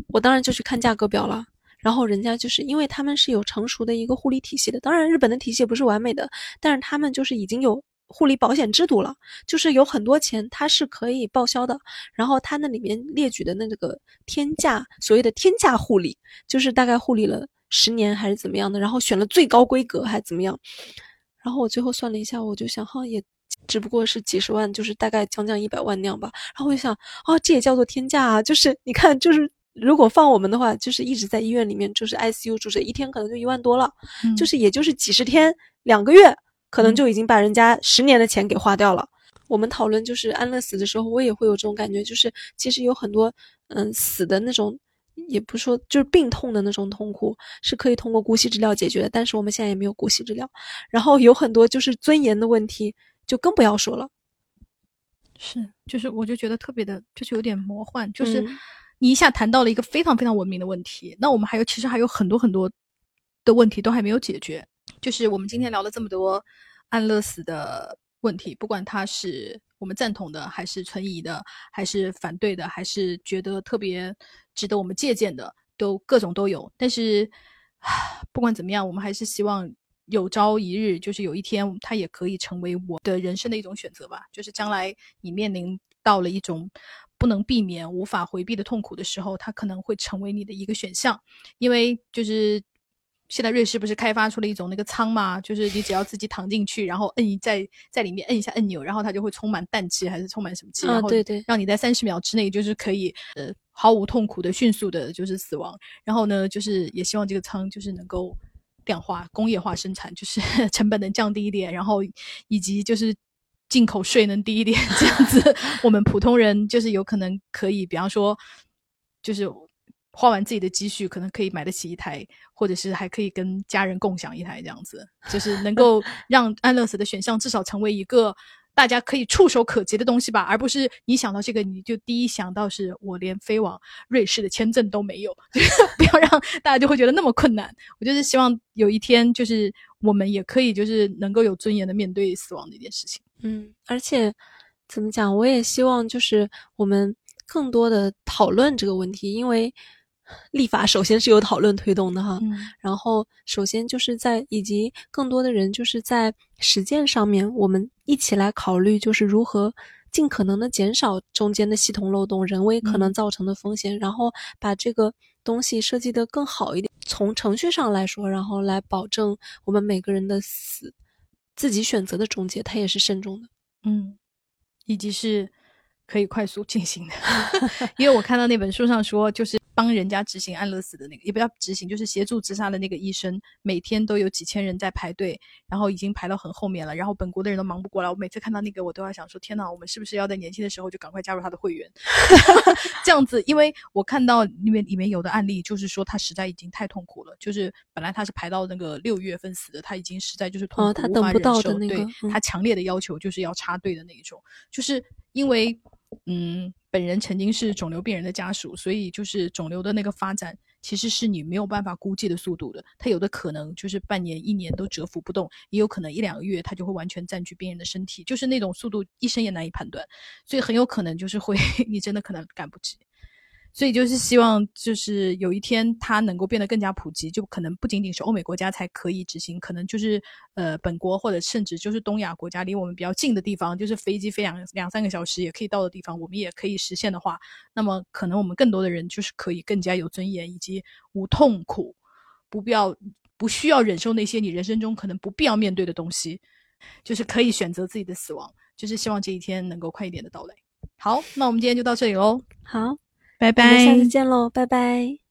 我当然就去看价格表了。然后人家就是因为他们是有成熟的一个护理体系的，当然日本的体系也不是完美的，但是他们就是已经有。护理保险制度了，就是有很多钱它是可以报销的。然后它那里面列举的那个天价，所谓的天价护理，就是大概护理了十年还是怎么样的，然后选了最高规格还怎么样。然后我最后算了一下，我就想，哈，也只不过是几十万，就是大概将将一百万那样吧。然后我就想，啊，这也叫做天价啊！就是你看，就是如果放我们的话，就是一直在医院里面，就是 ICU 住着，一天可能就一万多了，就是也就是几十天两个月。可能就已经把人家十年的钱给花掉了。我们讨论就是安乐死的时候，我也会有这种感觉，就是其实有很多嗯死的那种，也不说就是病痛的那种痛苦是可以通过姑息治疗解决的，但是我们现在也没有姑息治疗。然后有很多就是尊严的问题，就更不要说了。是，就是我就觉得特别的，就是有点魔幻，就是你一下谈到了一个非常非常文明的问题，那我们还有其实还有很多很多的问题都还没有解决。就是我们今天聊了这么多安乐死的问题，不管他是我们赞同的，还是存疑的，还是反对的，还是觉得特别值得我们借鉴的，都各种都有。但是不管怎么样，我们还是希望有朝一日，就是有一天，它也可以成为我的人生的一种选择吧。就是将来你面临到了一种不能避免、无法回避的痛苦的时候，它可能会成为你的一个选项，因为就是。现在瑞士不是开发出了一种那个舱嘛？就是你只要自己躺进去，然后摁一在在里面摁一下按钮，然后它就会充满氮气还是充满什么气，然后对对，让你在三十秒之内就是可以呃毫无痛苦的迅速的就是死亡。然后呢，就是也希望这个舱就是能够量化工业化生产，就是 成本能降低一点，然后以及就是进口税能低一点，这样子 我们普通人就是有可能可以，比方说就是。花完自己的积蓄，可能可以买得起一台，或者是还可以跟家人共享一台，这样子，就是能够让 安乐死的选项至少成为一个大家可以触手可及的东西吧，而不是你想到这个你就第一想到是我连飞往瑞士的签证都没有，不要让大家就会觉得那么困难。我就是希望有一天，就是我们也可以就是能够有尊严的面对死亡这件事情。嗯，而且怎么讲，我也希望就是我们更多的讨论这个问题，因为。立法首先是有讨论推动的哈，然后首先就是在以及更多的人就是在实践上面，我们一起来考虑就是如何尽可能的减少中间的系统漏洞、人为可能造成的风险，然后把这个东西设计的更好一点。从程序上来说，然后来保证我们每个人的死自己选择的终结，它也是慎重的。嗯，以及是可以快速进行的，因为我看到那本书上说，就是帮人家执行安乐死的那个，也不要执行，就是协助自杀的那个医生，每天都有几千人在排队，然后已经排到很后面了，然后本国的人都忙不过来。我每次看到那个，我都要想说，天哪，我们是不是要在年轻的时候就赶快加入他的会员？这样子，因为我看到里面里面有的案例，就是说他实在已经太痛苦了，就是本来他是排到那个六月份死的，他已经实在就是痛苦，哦他等不到的那个对嗯他强烈的要求就是要插队的那一种，就是因为嗯，本人曾经是肿瘤病人的家属，所以就是肿瘤的那个发展其实是你没有办法估计的速度的，它有的可能就是半年、一年都蛰伏不动，也有可能一两个月它就会完全占据病人的身体，就是那种速度医生也难以判断，所以很有可能就是会 你真的可能赶不及。所以就是希望，就是有一天它能够变得更加普及，就可能不仅仅是欧美国家才可以执行，可能就是呃本国或者甚至就是东亚国家离我们比较近的地方，就是飞机飞两两三个小时也可以到的地方，我们也可以实现的话，那么可能我们更多的人就是可以更加有尊严以及无痛苦，不必要不需要忍受那些你人生中可能不必要面对的东西，就是可以选择自己的死亡，就是希望这一天能够快一点的到来。好，那我们今天就到这里喽，好，拜我们下次见喽，拜拜。